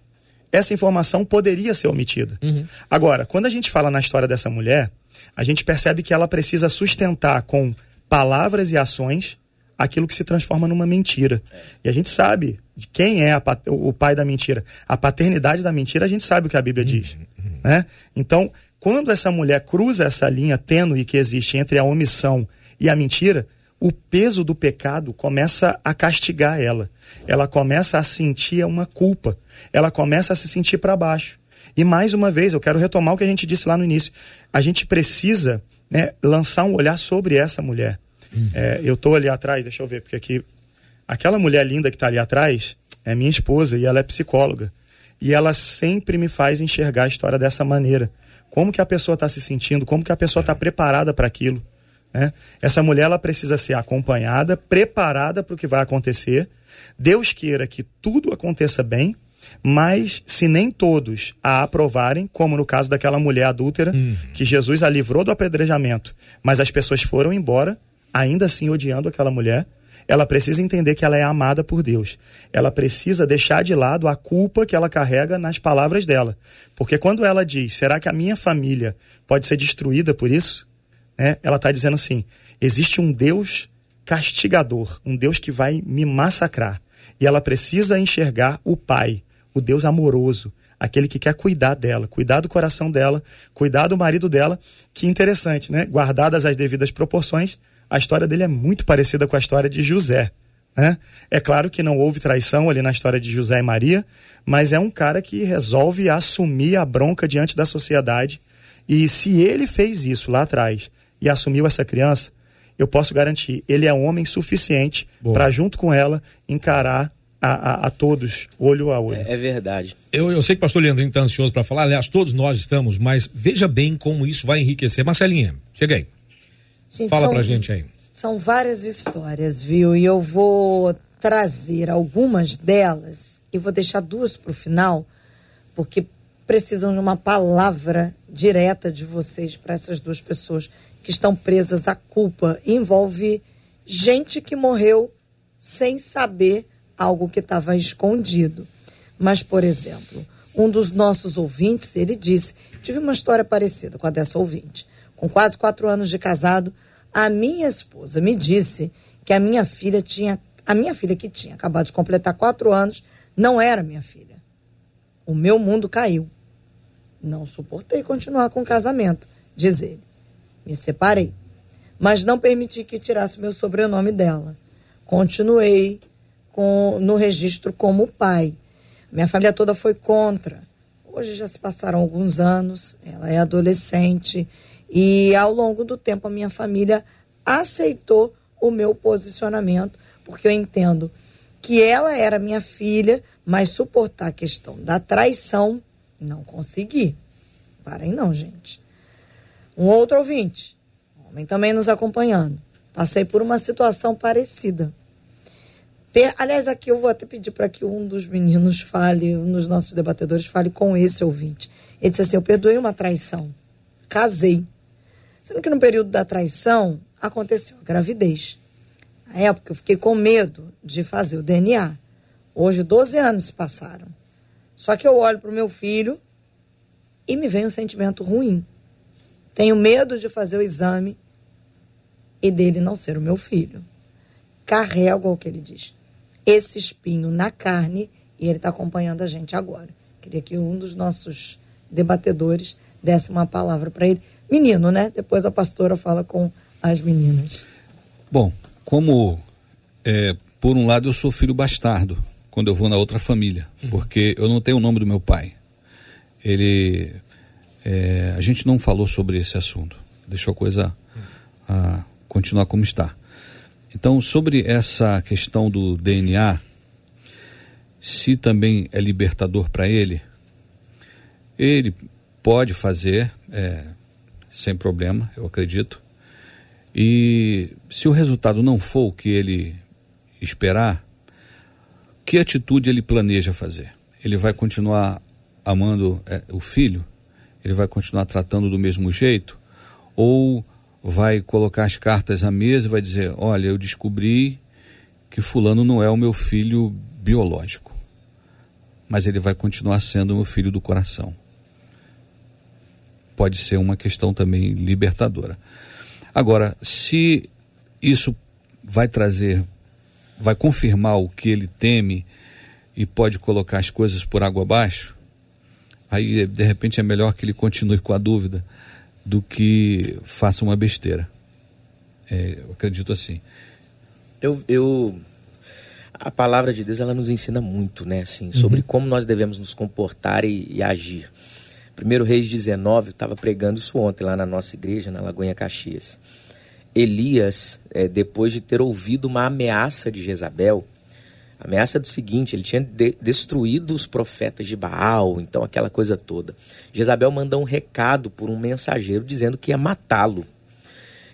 Essa informação poderia ser omitida. Uhum. Agora, quando a gente fala na história dessa mulher, a gente percebe que ela precisa sustentar com palavras e ações aquilo que se transforma numa mentira. E a gente sabe de quem é a, o pai da mentira. A paternidade da mentira, a gente sabe o que a Bíblia diz. Uhum. Né? Então, quando essa mulher cruza essa linha tênue que existe entre a omissão e a mentira, o peso do pecado começa a castigar ela. Ela começa a sentir uma culpa. Ela começa a se sentir para baixo. E mais uma vez, eu quero retomar o que a gente disse lá no início. A gente precisa né, lançar um olhar sobre essa mulher. Uhum. É, eu estou ali atrás, deixa eu ver, porque aqui. Aquela mulher linda que está ali atrás é minha esposa e ela é psicóloga. E ela sempre me faz enxergar a história dessa maneira. Como que a pessoa está se sentindo, como que a pessoa está preparada para aquilo. Né? Essa mulher ela precisa ser acompanhada, preparada para o que vai acontecer. Deus queira que tudo aconteça bem, mas se nem todos a aprovarem, como no caso daquela mulher adúltera, uhum. que Jesus a livrou do apedrejamento, mas as pessoas foram embora, ainda assim odiando aquela mulher, ela precisa entender que ela é amada por Deus. Ela precisa deixar de lado a culpa que ela carrega nas palavras dela. Porque quando ela diz: será que a minha família pode ser destruída por isso? Né, ela está dizendo assim: existe um Deus castigador, um Deus que vai me massacrar. E ela precisa enxergar o Pai, o Deus amoroso, aquele que quer cuidar dela, cuidar do coração dela, cuidar do marido dela. Que interessante, né? Guardadas as devidas proporções, a história dele é muito parecida com a história de José. Né? É claro que não houve traição ali na história de José e Maria, mas é um cara que resolve assumir a bronca diante da sociedade. E se ele fez isso lá atrás, e assumiu essa criança, eu posso garantir, ele é um homem suficiente para, junto com ela, encarar a, a, a, todos, olho a olho. É, é verdade. Eu, eu sei que o pastor Leandrinho está ansioso para falar, aliás, todos nós estamos, mas veja bem como isso vai enriquecer. Marcelinha, chega aí. Gente, Fala para gente aí. São várias histórias, viu? E eu vou trazer algumas delas e vou deixar duas para o final, porque precisam de uma palavra direta de vocês para essas duas pessoas que estão presas à culpa. Envolve gente que morreu sem saber algo que estava escondido. Mas, por exemplo, um dos nossos ouvintes, ele disse: tive uma história parecida com a dessa ouvinte. Com quase quatro anos de casado, a minha esposa me disse que a minha filha tinha. A minha filha, que tinha acabado de completar quatro anos, não era minha filha. O meu mundo caiu. Não suportei continuar com o casamento, diz ele. Me separei. Mas não permiti que tirasse meu sobrenome dela. Continuei com, no registro como pai. Minha família toda foi contra. Hoje já se passaram alguns anos, ela é adolescente e ao longo do tempo a minha família aceitou o meu posicionamento, porque eu entendo que ela era minha filha, mas suportar a questão da traição não consegui. Parem não, gente. Um outro ouvinte, homem também nos acompanhando. Passei por uma situação parecida. Aliás, aqui eu vou até pedir para que um dos meninos fale, um dos nossos debatedores fale com esse ouvinte. Ele disse assim: Eu perdoei uma traição, casei. Sendo que no período da traição aconteceu a gravidez. Na época eu fiquei com medo de fazer o DNA. Hoje, 12 anos se passaram. Só que eu olho para o meu filho e me vem um sentimento ruim. Tenho medo de fazer o exame e dele não ser o meu filho. Carrego o que ele diz. Esse espinho na carne e ele está acompanhando a gente agora. Queria que um dos nossos debatedores desse uma palavra para ele. Menino, né? Depois a pastora fala com as meninas. Bom, como é, por um lado eu sou filho bastardo quando eu vou na outra família, uhum. porque eu não tenho o nome do meu pai. Ele, é, a gente não falou sobre esse assunto, deixou a coisa a, continuar como está. Então, sobre essa questão do DNA, se também é libertador para ele, ele pode fazer, é, sem problema, eu acredito. E se o resultado não for o que ele esperar, que atitude ele planeja fazer? Ele vai continuar amando é, o filho? Ele vai continuar tratando do mesmo jeito? Ou vai colocar as cartas à mesa e vai dizer: Olha, eu descobri que Fulano não é o meu filho biológico, mas ele vai continuar sendo o meu filho do coração. Pode ser uma questão também libertadora. Agora, se isso vai trazer, vai confirmar o que ele teme e pode colocar as coisas por água abaixo, aí de repente é melhor que ele continue com a dúvida do que faça uma besteira. É, eu acredito assim. Eu, eu, a palavra de Deus ela nos ensina muito, né, assim, sobre uhum. como nós devemos nos comportar e, e agir. Primeiro Reis 19, eu estava pregando isso ontem lá na nossa igreja, na Lagoinha Caxias. Elias, é, depois de ter ouvido uma ameaça de Jezabel, a ameaça é do seguinte: ele tinha de destruído os profetas de Baal, então aquela coisa toda. Jezabel mandou um recado por um mensageiro dizendo que ia matá-lo.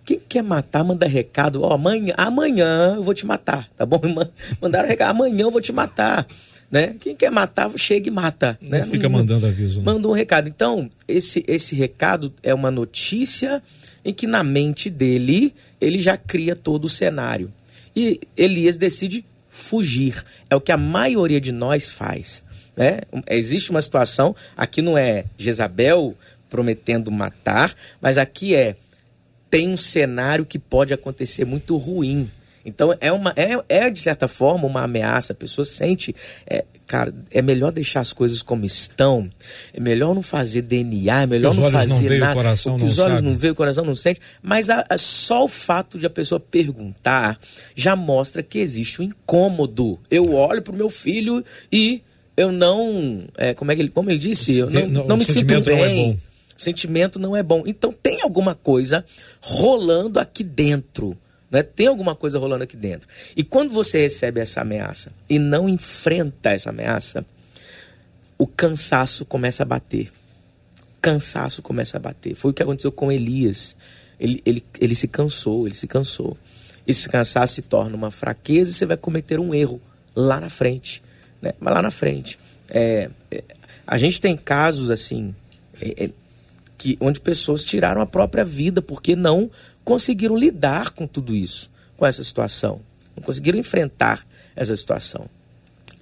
Quem quer matar, manda recado: Ó, oh, amanhã, amanhã eu vou te matar, tá bom? Mandaram recado: amanhã eu vou te matar. Né? Quem quer matar, chega e mata. Não né? fica mandando aviso. Né? Manda um recado. Então, esse, esse recado é uma notícia em que na mente dele ele já cria todo o cenário. E Elias decide fugir. É o que a maioria de nós faz. Né? Existe uma situação, aqui não é Jezabel prometendo matar, mas aqui é tem um cenário que pode acontecer muito ruim. Então é uma é, é de certa forma uma ameaça. A pessoa sente, é, cara, é melhor deixar as coisas como estão. É melhor não fazer DNA, é melhor não fazer não nada. O coração não os olhos sabe. não veem, o coração não sente. Mas a, a, só o fato de a pessoa perguntar já mostra que existe um incômodo. Eu olho para o meu filho e eu não, é, como é que ele, como ele disse, eu não, não, não me sinto bem. Não é sentimento não é bom. Então tem alguma coisa rolando aqui dentro né? Tem alguma coisa rolando aqui dentro. E quando você recebe essa ameaça e não enfrenta essa ameaça, o cansaço começa a bater. O cansaço começa a bater. Foi o que aconteceu com Elias. Ele, ele, ele se cansou, ele se cansou. Esse cansaço se torna uma fraqueza e você vai cometer um erro lá na frente. Né? Mas lá na frente. É, é, a gente tem casos assim. É, é que, onde pessoas tiraram a própria vida porque não conseguiram lidar com tudo isso, com essa situação. Não conseguiram enfrentar essa situação.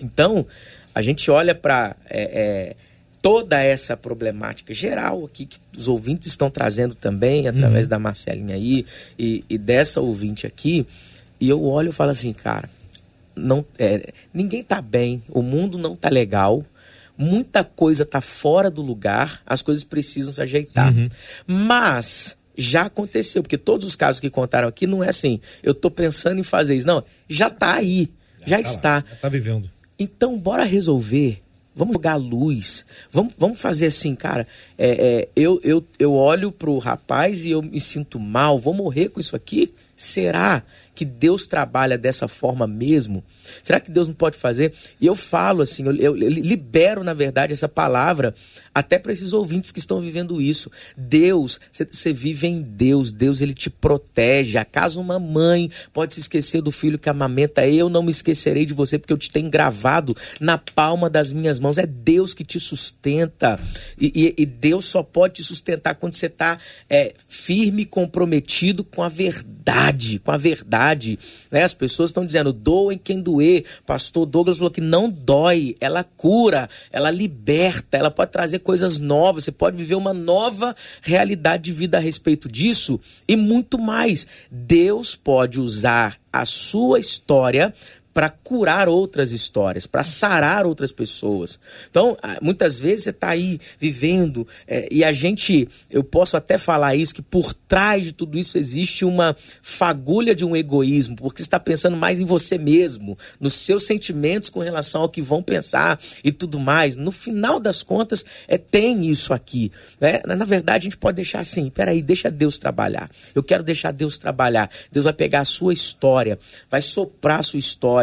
Então, a gente olha para é, é, toda essa problemática geral aqui que os ouvintes estão trazendo também, através uhum. da Marcelinha aí e, e, dessa ouvinte aqui, e eu olho e falo assim, cara, não, é, ninguém tá bem, o mundo não tá legal, muita coisa tá fora do lugar, as coisas precisam se ajeitar. Uhum. Mas já aconteceu, porque todos os casos que contaram aqui não é assim, eu estou pensando em fazer isso. Não, já está aí, já, já tá está. Lá, já está vivendo. Então, bora resolver. Vamos jogar luz. Vamos, vamos fazer assim, cara. É, é, eu, eu, eu olho pro rapaz e eu me sinto mal. Vou morrer com isso aqui? Será que Deus trabalha dessa forma mesmo? Será que Deus não pode fazer? E eu falo assim, eu, eu, libero, na verdade, essa palavra até para esses ouvintes que estão vivendo isso. Deus, você vive em Deus, Deus ele te protege. Acaso uma mãe pode se esquecer do filho que amamenta, eu não me esquecerei de você porque eu te tenho gravado na palma das minhas mãos. É Deus que te sustenta. E, e, e Deus só pode te sustentar quando você está é, firme, comprometido com a verdade, com a verdade. Né? As pessoas estão dizendo, doem quem doer. Pastor Douglas falou que não dói, ela cura, ela liberta, ela pode trazer coisas novas, você pode viver uma nova realidade de vida a respeito disso e muito mais. Deus pode usar a sua história para curar outras histórias, para sarar outras pessoas. Então, muitas vezes você está aí vivendo é, e a gente, eu posso até falar isso, que por trás de tudo isso existe uma fagulha de um egoísmo, porque está pensando mais em você mesmo, nos seus sentimentos com relação ao que vão pensar e tudo mais. No final das contas, é, tem isso aqui. Né? Na verdade, a gente pode deixar assim: peraí, deixa Deus trabalhar. Eu quero deixar Deus trabalhar. Deus vai pegar a sua história, vai soprar a sua história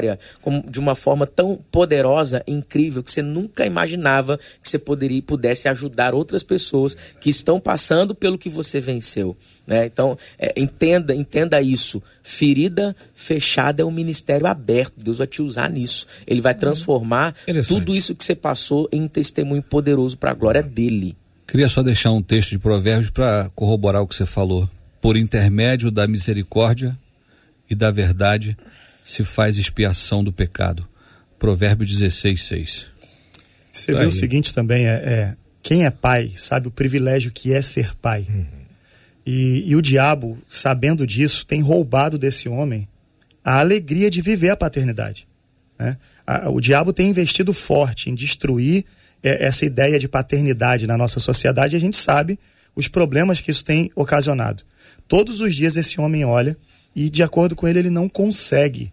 de uma forma tão poderosa e incrível que você nunca imaginava que você poderia pudesse ajudar outras pessoas que estão passando pelo que você venceu. Né? Então, é, entenda, entenda isso. Ferida fechada é um ministério aberto. Deus vai te usar nisso. Ele vai transformar tudo isso que você passou em um testemunho poderoso para a glória dele. Queria só deixar um texto de Provérbios para corroborar o que você falou. Por intermédio da misericórdia e da verdade se faz expiação do pecado. Provérbio 16, 6. Você tá vê aí. o seguinte também, é, é, quem é pai sabe o privilégio que é ser pai. Uhum. E, e o diabo, sabendo disso, tem roubado desse homem a alegria de viver a paternidade. Né? A, o diabo tem investido forte em destruir é, essa ideia de paternidade na nossa sociedade e a gente sabe os problemas que isso tem ocasionado. Todos os dias esse homem olha e, de acordo com ele, ele não consegue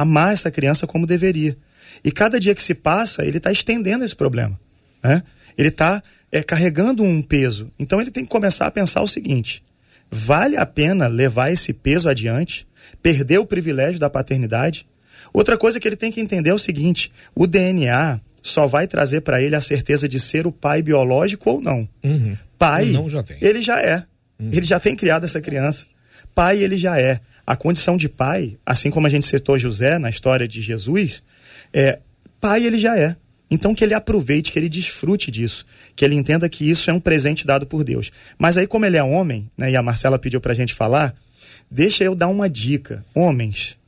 amar essa criança como deveria. E cada dia que se passa, ele está estendendo esse problema. Né? Ele está é, carregando um peso. Então ele tem que começar a pensar o seguinte: vale a pena levar esse peso adiante, perder o privilégio da paternidade? Outra coisa que ele tem que entender é o seguinte: o DNA só vai trazer para ele a certeza de ser o pai biológico ou não. Uhum. Pai, não, já ele já é. Uhum. Ele já tem criado essa criança. Pai, ele já é a condição de pai, assim como a gente citou José na história de Jesus, é, pai ele já é. Então que ele aproveite, que ele desfrute disso, que ele entenda que isso é um presente dado por Deus. Mas aí como ele é homem, né, e a Marcela pediu para a gente falar, deixa eu dar uma dica. Homens,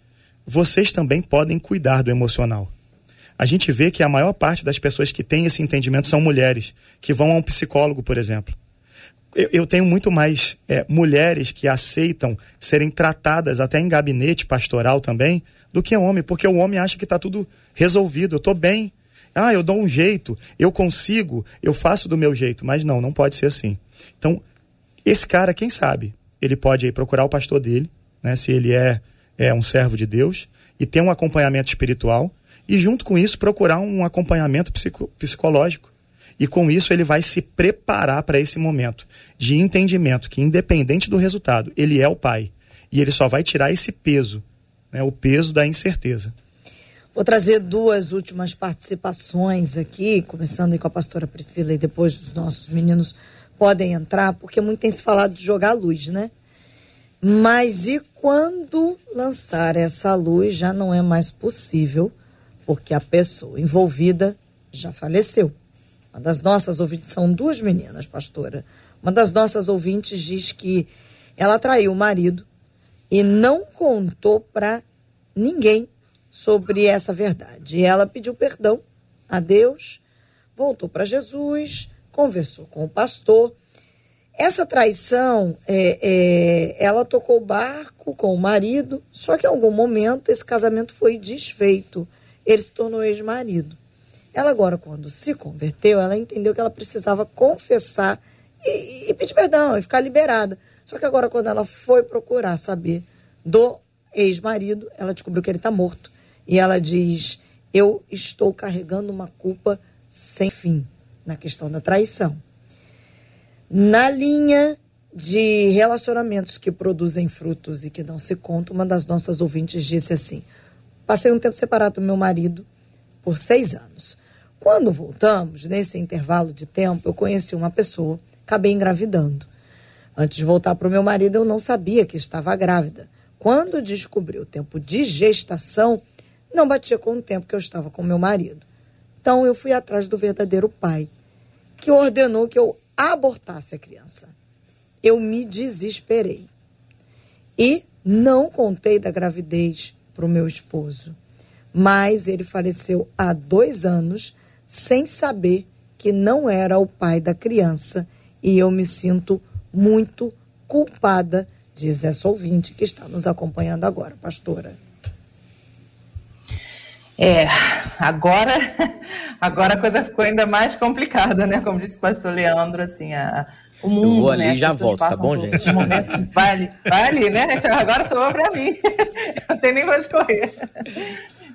vocês também podem cuidar do emocional. A gente vê que a maior parte das pessoas que têm esse entendimento são mulheres, que vão a um psicólogo, por exemplo eu, eu tenho muito mais é, mulheres que aceitam serem tratadas até em gabinete pastoral também do que homem, porque o homem acha que está tudo resolvido, eu estou bem. Ah, eu dou um jeito, eu consigo, eu faço do meu jeito. Mas não, não pode ser assim. Então, esse cara, quem sabe, ele pode aí procurar o pastor dele, né, se ele é, é um servo de Deus, e ter um acompanhamento espiritual, e junto com isso procurar um acompanhamento psico, psicológico e com isso ele vai se preparar para esse momento de entendimento que, independente do resultado, ele é o pai. E ele só vai tirar esse peso, né, o peso da incerteza. Vou trazer duas últimas participações aqui, começando com a pastora Priscila e depois os nossos meninos podem entrar, porque muito tem se falado de jogar luz, né? Mas e quando lançar essa luz já não é mais possível, porque a pessoa envolvida já faleceu. Uma das nossas ouvintes, são duas meninas, pastora. Uma das nossas ouvintes diz que ela traiu o marido e não contou para ninguém sobre essa verdade. E ela pediu perdão a Deus, voltou para Jesus, conversou com o pastor. Essa traição, é, é, ela tocou o barco com o marido, só que em algum momento esse casamento foi desfeito. Ele se tornou ex-marido. Ela agora, quando se converteu, ela entendeu que ela precisava confessar e, e pedir perdão e ficar liberada. Só que agora, quando ela foi procurar saber do ex-marido, ela descobriu que ele está morto. E ela diz: Eu estou carregando uma culpa sem fim na questão da traição. Na linha de relacionamentos que produzem frutos e que não se contam, uma das nossas ouvintes disse assim: Passei um tempo separado do meu marido por seis anos. Quando voltamos, nesse intervalo de tempo, eu conheci uma pessoa, acabei engravidando. Antes de voltar para o meu marido, eu não sabia que estava grávida. Quando descobri o tempo de gestação, não batia com o tempo que eu estava com meu marido. Então eu fui atrás do verdadeiro pai, que ordenou que eu abortasse a criança. Eu me desesperei e não contei da gravidez para o meu esposo. Mas ele faleceu há dois anos sem saber que não era o pai da criança. E eu me sinto muito culpada, diz essa ouvinte que está nos acompanhando agora, pastora. É, agora, agora a coisa ficou ainda mais complicada, né? Como disse o pastor Leandro, assim, a, o mundo. Eu vou ali né? e já volto, tá bom, gente? Momentos, vai ali, vai ali, né? Agora sobrou para mim. Eu não tenho nem onde correr.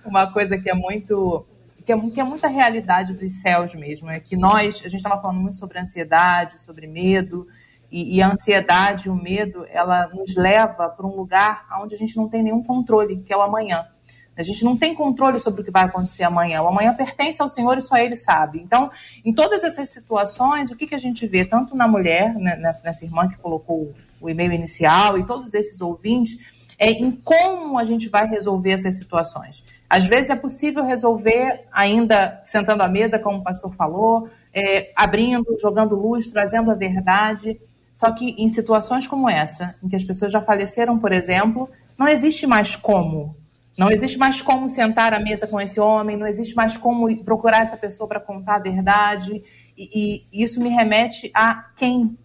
Uma coisa que é muito. Que é, que é muita realidade dos céus mesmo, é que nós, a gente estava falando muito sobre ansiedade, sobre medo, e, e, a ansiedade, o medo, ela nos leva para um lugar onde a gente não tem nenhum controle, que é o amanhã. A gente não tem controle sobre o que vai acontecer amanhã. O amanhã pertence ao Senhor e só Ele sabe. Então, em todas essas situações, o que, que a gente vê, tanto na mulher, né, nessa irmã que colocou o e-mail inicial, e todos esses ouvintes, é em como a gente vai resolver essas situações. Às vezes é possível resolver ainda sentando à mesa, como o pastor falou, é, abrindo, jogando luz, trazendo a verdade. Só que em situações como essa, em que as pessoas já faleceram, por exemplo, não existe mais como. Não existe mais como sentar à mesa com esse homem, não existe mais como procurar essa pessoa para contar a verdade. E, e, isso me remete a quem?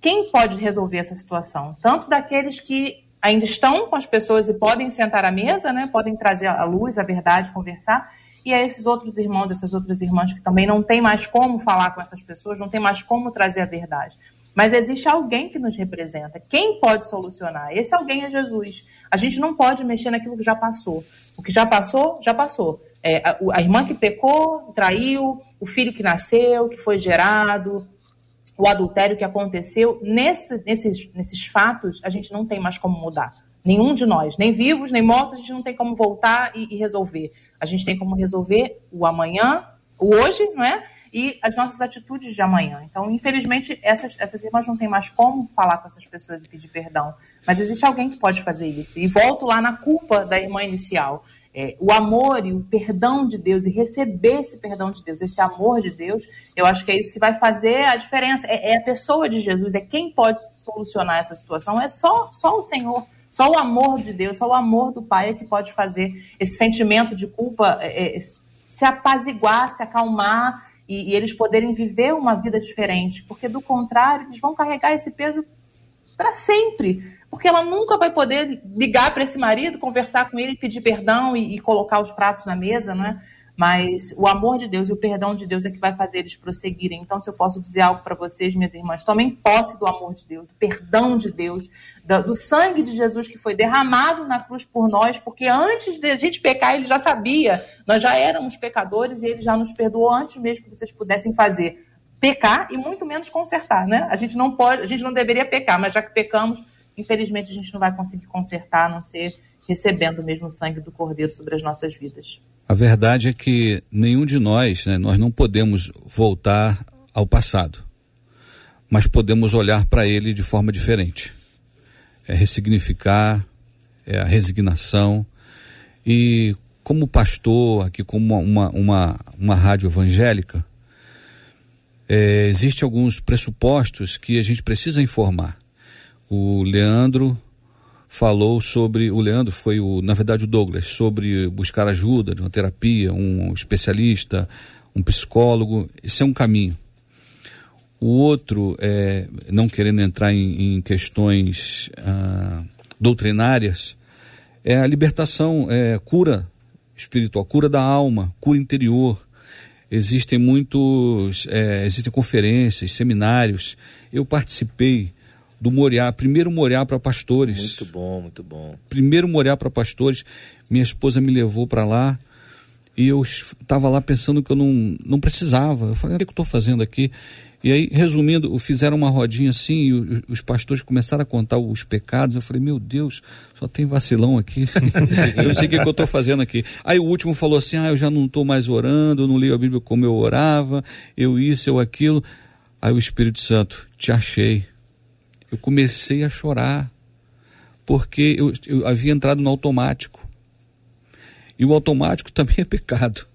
Quem pode resolver essa situação? Tanto daqueles que ainda estão com as pessoas e podem sentar à mesa, né? podem trazer a luz, a verdade, conversar, e a esses outros irmãos, essas outras irmãs que também não tem mais como falar com essas pessoas, não tem mais como trazer a verdade. Mas existe alguém que nos representa. Quem pode solucionar? Esse alguém é Jesus. A gente não pode mexer naquilo que já passou. O que já passou, já passou. É, a, a irmã que pecou, traiu, o filho que nasceu, que foi gerado, o adultério que aconteceu. Nesse, nesses, nesses fatos, a gente não tem mais como mudar. Nenhum de nós, nem vivos, nem mortos, a gente não tem como voltar e, e resolver. A gente tem como resolver o amanhã, o hoje, não é? e as nossas atitudes de amanhã. Então, infelizmente, essas, essas irmãs não têm mais como falar com essas pessoas e pedir perdão. Mas existe alguém que pode fazer isso. E volto lá na culpa da irmã inicial. É, o amor e o perdão de Deus e receber esse perdão de Deus, esse amor de Deus, eu acho que é isso que vai fazer a diferença. É, é a pessoa de Jesus, é quem pode solucionar essa situação. É só, só o Senhor. Só o amor de Deus, só o amor do Pai é que pode fazer esse sentimento de culpa é, é se apaziguar, se acalmar e, e eles poderem viver uma vida diferente, porque do contrário, eles vão carregar esse peso para sempre. Porque ela nunca vai poder ligar para esse marido, conversar com ele, pedir perdão e, e, colocar os pratos na mesa, não é? Mas o amor de Deus e o perdão de Deus é que vai fazer eles prosseguirem. Então, se eu posso dizer algo para vocês, minhas irmãs, tomem posse do amor de Deus, do perdão de Deus, do sangue de Jesus que foi derramado na cruz por nós, porque antes de a gente pecar, ele já sabia. Nós já éramos pecadores e ele já nos perdoou antes mesmo que vocês pudessem fazer pecar e muito menos consertar, né? A gente não pode, a gente não deveria pecar, mas já que pecamos, infelizmente a gente não vai conseguir consertar, a não ser recebendo mesmo o sangue do Cordeiro sobre as nossas vidas. A verdade é que nenhum de nós, né, nós não podemos voltar ao passado, mas podemos olhar para ele de forma diferente. É ressignificar, é a resignação. E como pastor, aqui como uma, uma, uma rádio evangélica, é, existem alguns pressupostos que a gente precisa informar. O Leandro falou sobre o Leandro foi o na verdade o Douglas sobre buscar ajuda de uma terapia um especialista um psicólogo. Esse é um caminho. O outro é não querendo entrar em, em questões ah, doutrinárias é a libertação é cura espiritual cura da alma cura interior. Existem muitos é, existem conferências seminários. Eu participei do Moriá, primeiro Moriá para pastores. Muito bom, muito bom. Primeiro Moriá para pastores. Minha esposa me levou para lá e eu estava lá pensando que eu não, não precisava. Eu falei, o que eu estou fazendo aqui? E aí, resumindo, fizeram uma rodinha assim e os pastores começaram a contar os pecados. Eu falei, meu Deus, só tem vacilão aqui. eu não sei o que, que eu estou fazendo aqui. Aí o último falou assim: ah, eu já não estou mais orando, eu não leio a Bíblia como eu orava, eu isso, eu aquilo. Aí o Espírito Santo, te achei eu comecei a chorar, porque eu, eu havia entrado no automático. E o automático também é pecado.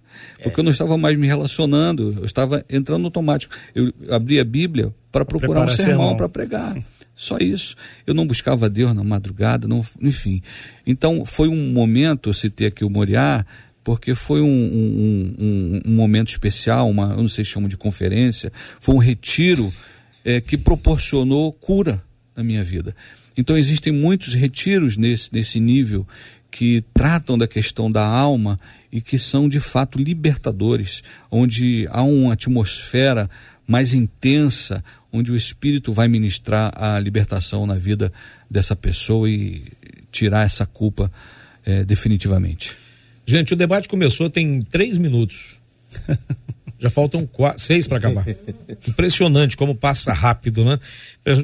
Porque é. eu não estava mais me relacionando, eu estava entrando no automático. Eu abri a Bíblia para procurar um sermão para pregar. Só isso. Eu não buscava Deus na madrugada, não, enfim. Então foi um momento, eu citei aqui o Moriá, porque foi um, um, um, um, momento especial, uma, eu não sei se chama de conferência, foi um retiro é, que proporcionou cura na minha vida. Então existem muitos retiros nesse, nesse nível que tratam da questão da alma e que são de fato libertadores, onde há uma atmosfera mais intensa, onde o Espírito vai ministrar a libertação na vida dessa pessoa e tirar essa culpa é, definitivamente. Gente, o debate começou tem três minutos. Já faltam quatro, seis para acabar. Impressionante como passa rápido, né?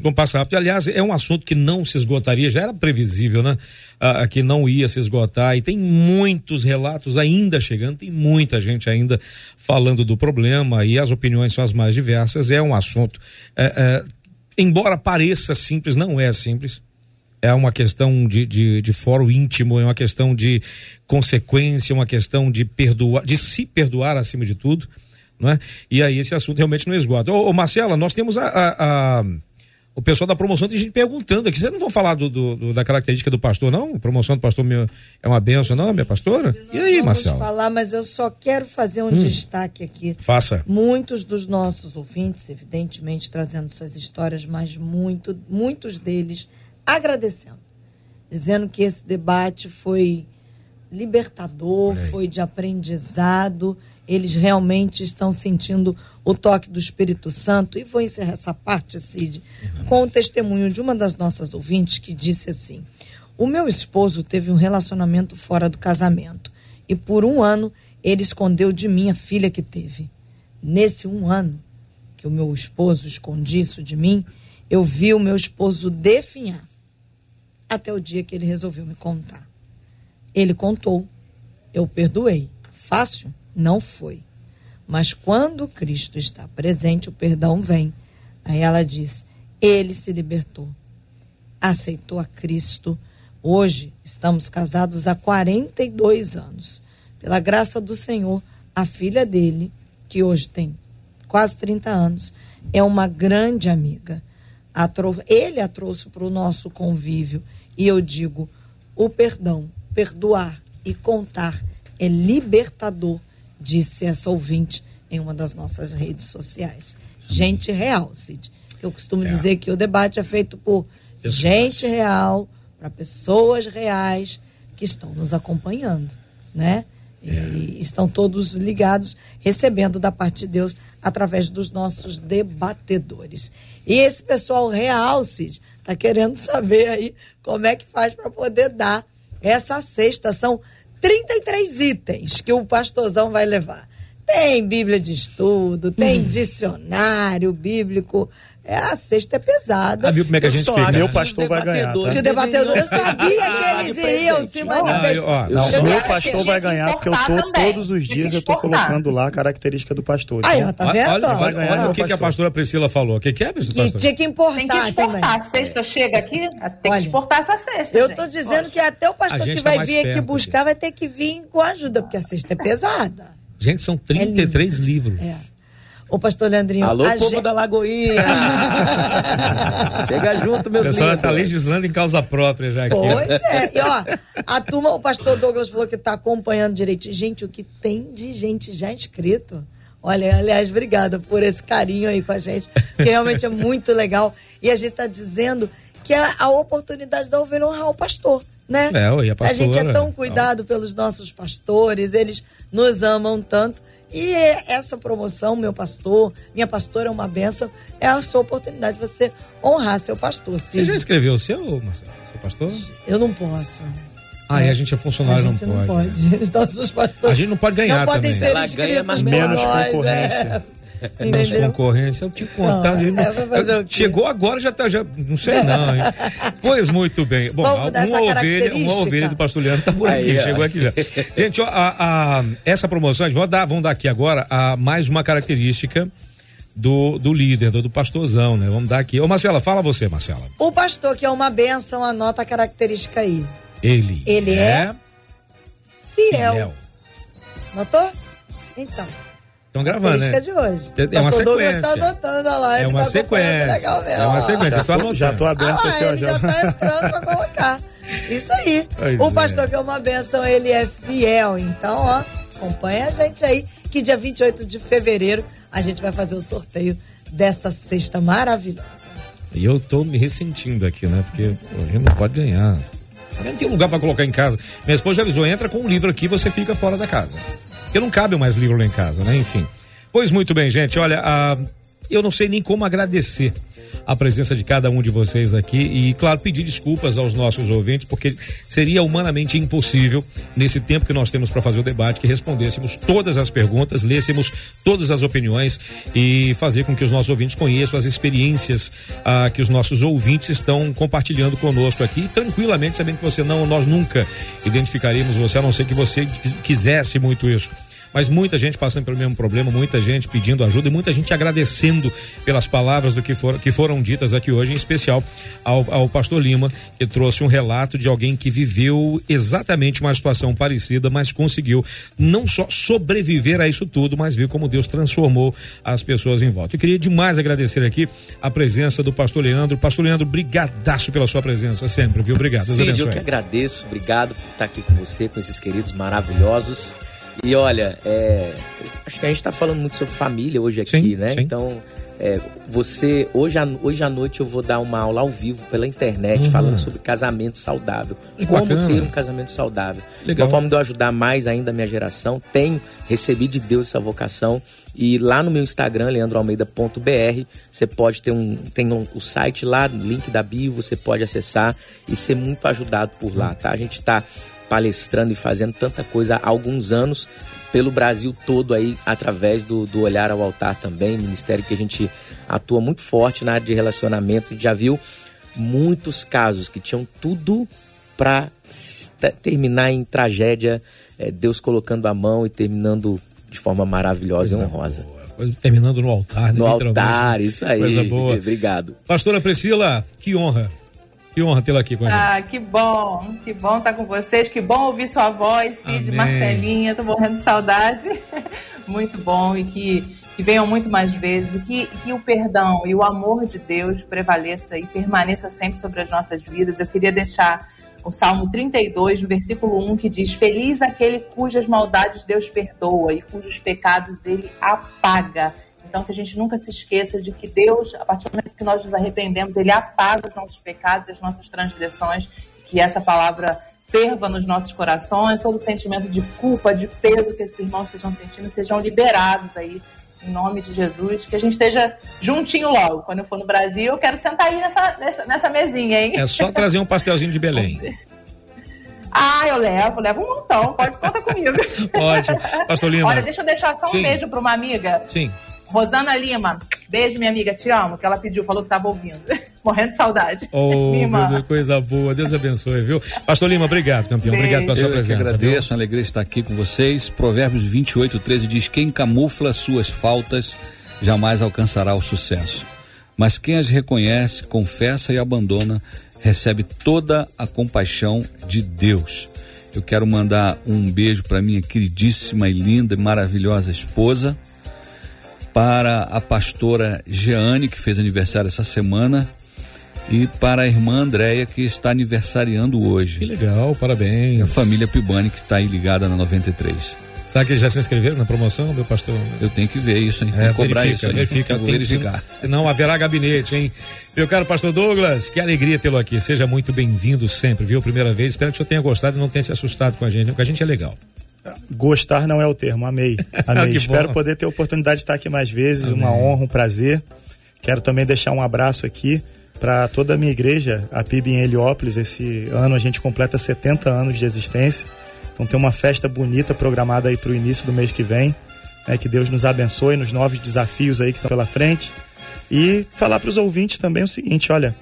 Como passa rápido. Aliás, é um assunto que não se esgotaria, já era previsível, né? Ah, que não ia se esgotar. E tem muitos relatos ainda chegando, tem muita gente ainda falando do problema e as opiniões são as mais diversas. É um assunto, é, é, embora pareça simples, não é simples é uma questão de, de, de fórum íntimo, é uma questão de consequência, uma questão de perdoar, de se perdoar acima de tudo, não é? E aí esse assunto realmente não esgota. Ô, ô Marcela, nós temos a, a, a, o pessoal da promoção, tem gente perguntando aqui, vocês não vão falar do, do, do, da característica do pastor, não? A promoção do pastor meu, é uma benção, não, minha pastora? E aí, Marcela? falar, mas eu só quero fazer um hum, destaque aqui. Faça. Muitos dos nossos ouvintes, evidentemente, trazendo suas histórias, mas muito, muitos deles agradecendo, dizendo que esse debate foi libertador, foi de aprendizado. Eles realmente estão sentindo o toque do Espírito Santo. E vou encerrar essa parte, Cid, com o testemunho de uma das nossas ouvintes que disse assim: O meu esposo teve um relacionamento fora do casamento e por um ano ele escondeu de mim a filha que teve. Nesse um ano que o meu esposo escondia isso de mim, eu vi o meu esposo definhar até o dia que ele resolveu me contar. Ele contou, eu perdoei. Fácil? Não foi. Mas quando Cristo está presente, o perdão vem. Aí ela diz: Ele se libertou, aceitou a Cristo. Hoje estamos casados há 42 anos. Pela graça do Senhor, a filha dele, que hoje tem quase 30 anos, é uma grande amiga. Ele a trouxe para o nosso convívio e eu digo: o perdão, perdoar e contar é libertador, disse essa ouvinte em uma das nossas redes sociais. Gente real, Cid. Eu costumo é. dizer que o debate é feito por Isso gente faz. real, para pessoas reais que estão nos acompanhando, né? É. E estão todos ligados, recebendo da parte de Deus através dos nossos debatedores. E esse pessoal real, Cid, Tá querendo saber aí como é que faz para poder dar essa cesta. São 33 itens que o pastorzão vai levar. Tem Bíblia de estudo, tem hum. dicionário bíblico, é, a cesta é pesada. Ah, viu como é que a gente fica? Meu pastor vai ganhar. Tá? Que o debatedor, eu sabia que eles iriam se manifestar. Não, meu pastor vai ganhar, porque eu tô todos os dias eu tô colocando lá a característica do pastor. Aí, ó, tá vendo? Olha, olha, olha o que, que a pastora Priscila falou. O que, que é, pastor? Que tinha que importar. Tem que exportar. A cesta chega aqui, tem que exportar essa cesta. Eu tô dizendo que até o pastor que vai vir aqui buscar vai ter que vir com ajuda, porque a cesta é pesada. Gente, são 33 livros. É. Ô, pastor Leandrinho. Alô, povo gente... da Lagoinha! Chega junto, meu filho. A senhora está legislando em causa própria já aqui. Pois é. E, ó, a turma, o pastor Douglas falou que está acompanhando direitinho. Gente, o que tem de gente já inscrito. Olha, aliás, obrigada por esse carinho aí com a gente, que realmente é muito legal. E a gente está dizendo que é a oportunidade da ovelha honrar o pastor, né? É, e a, pastora, a gente é tão cuidado pelos nossos pastores, eles nos amam tanto. E essa promoção, meu pastor, minha pastora é uma benção, é a sua oportunidade de você honrar seu pastor. Cid. Você já escreveu o seu, Marcelo? Seu pastor? Eu não posso. Ah, é. e a gente é funcionário, a gente não, não pode. Né? Nossos pastores a gente não pode ganhar não também. Podem ser Ela ganha, mas menos nós, concorrência. É. Menos concorrência, eu te contar. É, chegou agora, já tá. Já, não sei não, hein? Pois muito bem. Bom, uma ovelha, uma ovelha do pastor Leandro tá por aqui, Aí, chegou aqui já. Gente, ó, a, a, essa promoção, vamos dar, vamos dar aqui agora a, mais uma característica do, do líder, do, do pastorzão, né? Vamos dar aqui. Ô, Marcela, fala você, Marcela. O pastor, que é uma benção, anota a característica aí. Ele. Ele é, é fiel. fiel. Notou? Então. Estão gravando, né? de hoje. É, é uma sequência. Tá anotando a live, é uma tá sequência. Legal mesmo. É uma sequência. Já tô, já tô aberto ah, aqui, ó. Já tá entrando pra colocar. Isso aí. Pois o é. pastor é. que é uma benção, ele é fiel. Então, ó, acompanha a gente aí, que dia 28 de fevereiro a gente vai fazer o sorteio dessa cesta maravilhosa. E eu tô me ressentindo aqui, né? Porque a gente não pode ganhar. Não tem lugar para colocar em casa. Minha esposa já avisou, entra com um livro aqui, você fica fora da casa. Porque não cabe mais livro lá em casa, né? Enfim. Pois muito bem, gente. Olha, a... eu não sei nem como agradecer a presença de cada um de vocês aqui e, claro, pedir desculpas aos nossos ouvintes, porque seria humanamente impossível, nesse tempo que nós temos para fazer o debate, que respondêssemos todas as perguntas, lêssemos todas as opiniões e fazer com que os nossos ouvintes conheçam as experiências ah, que os nossos ouvintes estão compartilhando conosco aqui, tranquilamente, sabendo que você não, nós nunca identificaríamos você, a não ser que você quisesse muito isso mas muita gente passando pelo mesmo problema, muita gente pedindo ajuda e muita gente agradecendo pelas palavras do que, for, que foram ditas aqui hoje, em especial ao, ao pastor Lima, que trouxe um relato de alguém que viveu exatamente uma situação parecida, mas conseguiu não só sobreviver a isso tudo, mas viu como Deus transformou as pessoas em volta. Eu queria demais agradecer aqui a presença do pastor Leandro. Pastor Leandro, brigadaço pela sua presença sempre, viu? Obrigado. Sim, eu que agradeço. Obrigado por estar aqui com você, com esses queridos maravilhosos. E olha, é, acho que a gente está falando muito sobre família hoje aqui, sim, né? Sim. Então, é, você hoje, hoje à noite eu vou dar uma aula ao vivo pela internet uhum. falando sobre casamento saudável. Que como bacana. ter um casamento saudável. Legal. Uma forma de eu ajudar mais ainda a minha geração. Tenho recebido de Deus essa vocação. E lá no meu Instagram, leandroalmeida.br, você pode ter um. Tem um, o site lá, link da bio, você pode acessar e ser muito ajudado por lá, tá? A gente está palestrando e fazendo tanta coisa há alguns anos pelo Brasil todo aí, através do, do Olhar ao Altar também, ministério que a gente atua muito forte na área de relacionamento. A gente já viu muitos casos que tinham tudo para terminar em tragédia, é, Deus colocando a mão e terminando de forma maravilhosa Coisa e honrosa. Boa. Terminando no altar, né? No altar, isso aí. Coisa boa. Obrigado. Pastora Priscila, que honra que honra tê-la aqui com a gente. Ah, que bom, que bom estar com vocês, que bom ouvir sua voz, Cid, Amém. Marcelinha, tô morrendo de saudade. muito bom e que, que venham muito mais vezes e que, que o perdão e o amor de Deus prevaleça e permaneça sempre sobre as nossas vidas. Eu queria deixar o Salmo 32, no versículo 1, que diz: Feliz aquele cujas maldades Deus perdoa e cujos pecados ele apaga. Então, que a gente nunca se esqueça de que Deus, a partir do momento que nós nos arrependemos, Ele apaga os nossos pecados e as nossas transgressões, que essa palavra ferva nos nossos corações, todo sentimento de culpa, de peso que esses irmãos estejam sentindo, sejam liberados aí, em nome de Jesus, que a gente esteja juntinho logo. Quando eu for no Brasil, eu quero sentar aí nessa, nessa, nessa mesinha, hein? É só trazer um pastelzinho de Belém. Ah, eu levo, levo um montão, pode contar comigo. Ótimo. Pastor Lima. Olha, deixa eu deixar só um Sim. beijo para uma amiga. Sim. Rosana Lima, beijo, minha amiga, te amo, que ela pediu, falou que tava ouvindo. Morrendo de saudade. Oh, Lima. Deus, coisa boa, Deus abençoe, viu? Pastor Lima, obrigado, campeão, beijo. obrigado pela sua Eu presença. Eu agradeço, viu? uma alegria estar aqui com vocês. Provérbios 28, 13 diz: Quem camufla suas faltas jamais alcançará o sucesso. Mas quem as reconhece, confessa e abandona, recebe toda a compaixão de Deus. Eu quero mandar um beijo para minha queridíssima e linda e maravilhosa esposa, para a pastora Jeane, que fez aniversário essa semana, e para a irmã Andréia, que está aniversariando hoje. Que legal, parabéns. A família Pibani, que está aí ligada na 93. Será que eles já se inscreveram na promoção, meu pastor? Eu tenho que ver isso, hein? É, cobrar verifica, isso. Verifica, tem verificar. Não haverá gabinete, hein? Meu caro pastor Douglas, que alegria tê-lo aqui. Seja muito bem-vindo sempre, viu? Primeira vez. Espero que o senhor tenha gostado e não tenha se assustado com a gente, porque a gente é legal. Gostar não é o termo, amei. Amei. Espero poder ter a oportunidade de estar aqui mais vezes, Amém. uma honra, um prazer. Quero também deixar um abraço aqui para toda a minha igreja, a PIB em Heliópolis. Esse ano a gente completa 70 anos de existência. Então tem uma festa bonita programada aí para o início do mês que vem. Né, que Deus nos abençoe nos novos desafios aí que estão pela frente. E falar para os ouvintes também o seguinte: olha,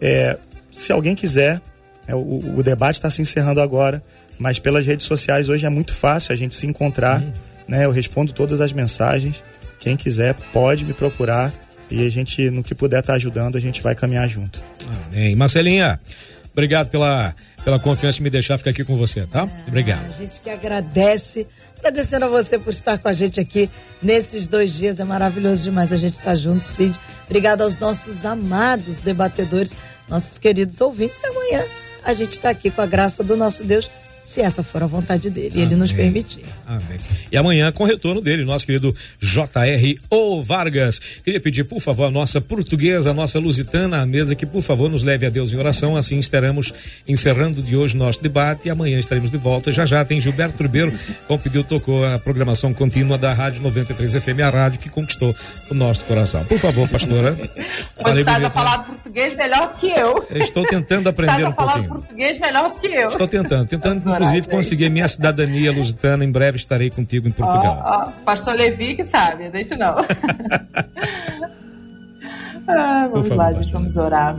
é, se alguém quiser, é, o, o debate está se encerrando agora. Mas pelas redes sociais hoje é muito fácil a gente se encontrar, uhum. né? Eu respondo todas as mensagens. Quem quiser pode me procurar e a gente, no que puder estar tá ajudando, a gente vai caminhar junto. Amém. Marcelinha, obrigado pela, pela confiança de me deixar ficar aqui com você, tá? É, obrigado. A gente que agradece, agradecendo a você por estar com a gente aqui nesses dois dias. É maravilhoso demais a gente estar tá junto, Cid. Obrigado aos nossos amados debatedores, nossos queridos ouvintes. E amanhã a gente está aqui com a graça do nosso Deus se essa for a vontade dele, Amém. ele nos permitir. Amém. E amanhã, com o retorno dele, nosso querido J.R. O Vargas. Queria pedir, por favor, a nossa portuguesa, a nossa lusitana, a mesa que, por favor, nos leve a Deus em oração. Assim estaremos encerrando de hoje nosso debate e amanhã estaremos de volta. Já já tem Gilberto Ribeiro, como pediu, tocou a programação contínua da Rádio 93 FM, a rádio que conquistou o nosso coração. Por favor, pastora. Você está a falar português melhor que eu. eu estou tentando aprender um pouquinho. falar português melhor que eu. Estou tentando, tentando inclusive conseguir minha cidadania lusitana. Em breve estarei contigo em Portugal. Pastor Levi que sabe, deixa não. ah, vamos favor, lá, gente, vamos orar.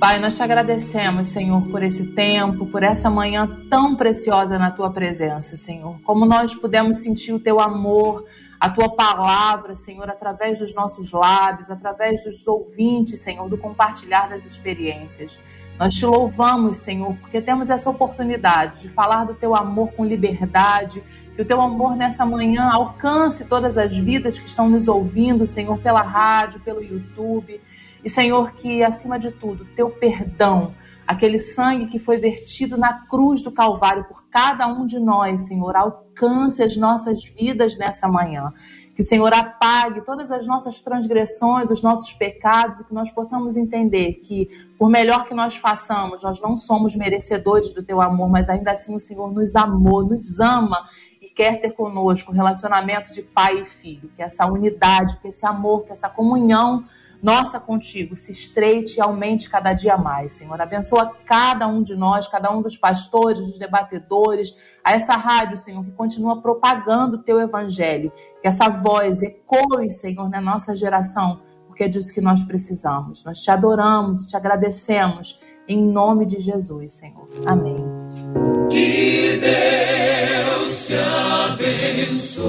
Pai, nós te agradecemos, Senhor, por esse tempo, por essa manhã tão preciosa na tua presença, Senhor. Como nós pudemos sentir o teu amor, a tua palavra, Senhor, através dos nossos lábios, através dos ouvintes, Senhor, do compartilhar das experiências. Nós te louvamos, Senhor, porque temos essa oportunidade de falar do teu amor com liberdade, que o teu amor nessa manhã alcance todas as vidas que estão nos ouvindo, Senhor, pela rádio, pelo YouTube. E, Senhor, que acima de tudo, teu perdão, aquele sangue que foi vertido na cruz do Calvário por cada um de nós, Senhor, alcance as nossas vidas nessa manhã. Que o Senhor apague todas as nossas transgressões, os nossos pecados, e que nós possamos entender que, por melhor que nós façamos, nós não somos merecedores do teu amor, mas ainda assim o Senhor nos amou, nos ama e quer ter conosco um relacionamento de pai e filho. Que essa unidade, que esse amor, que essa comunhão nossa contigo se estreite e aumente cada dia mais, Senhor. Abençoa cada um de nós, cada um dos pastores, dos debatedores, a essa rádio, Senhor, que continua propagando o teu evangelho. Que essa voz ecoe, Senhor, na nossa geração, porque é disso que nós precisamos. Nós te adoramos te agradecemos em nome de Jesus, Senhor. Amém. Que Deus te abençoe.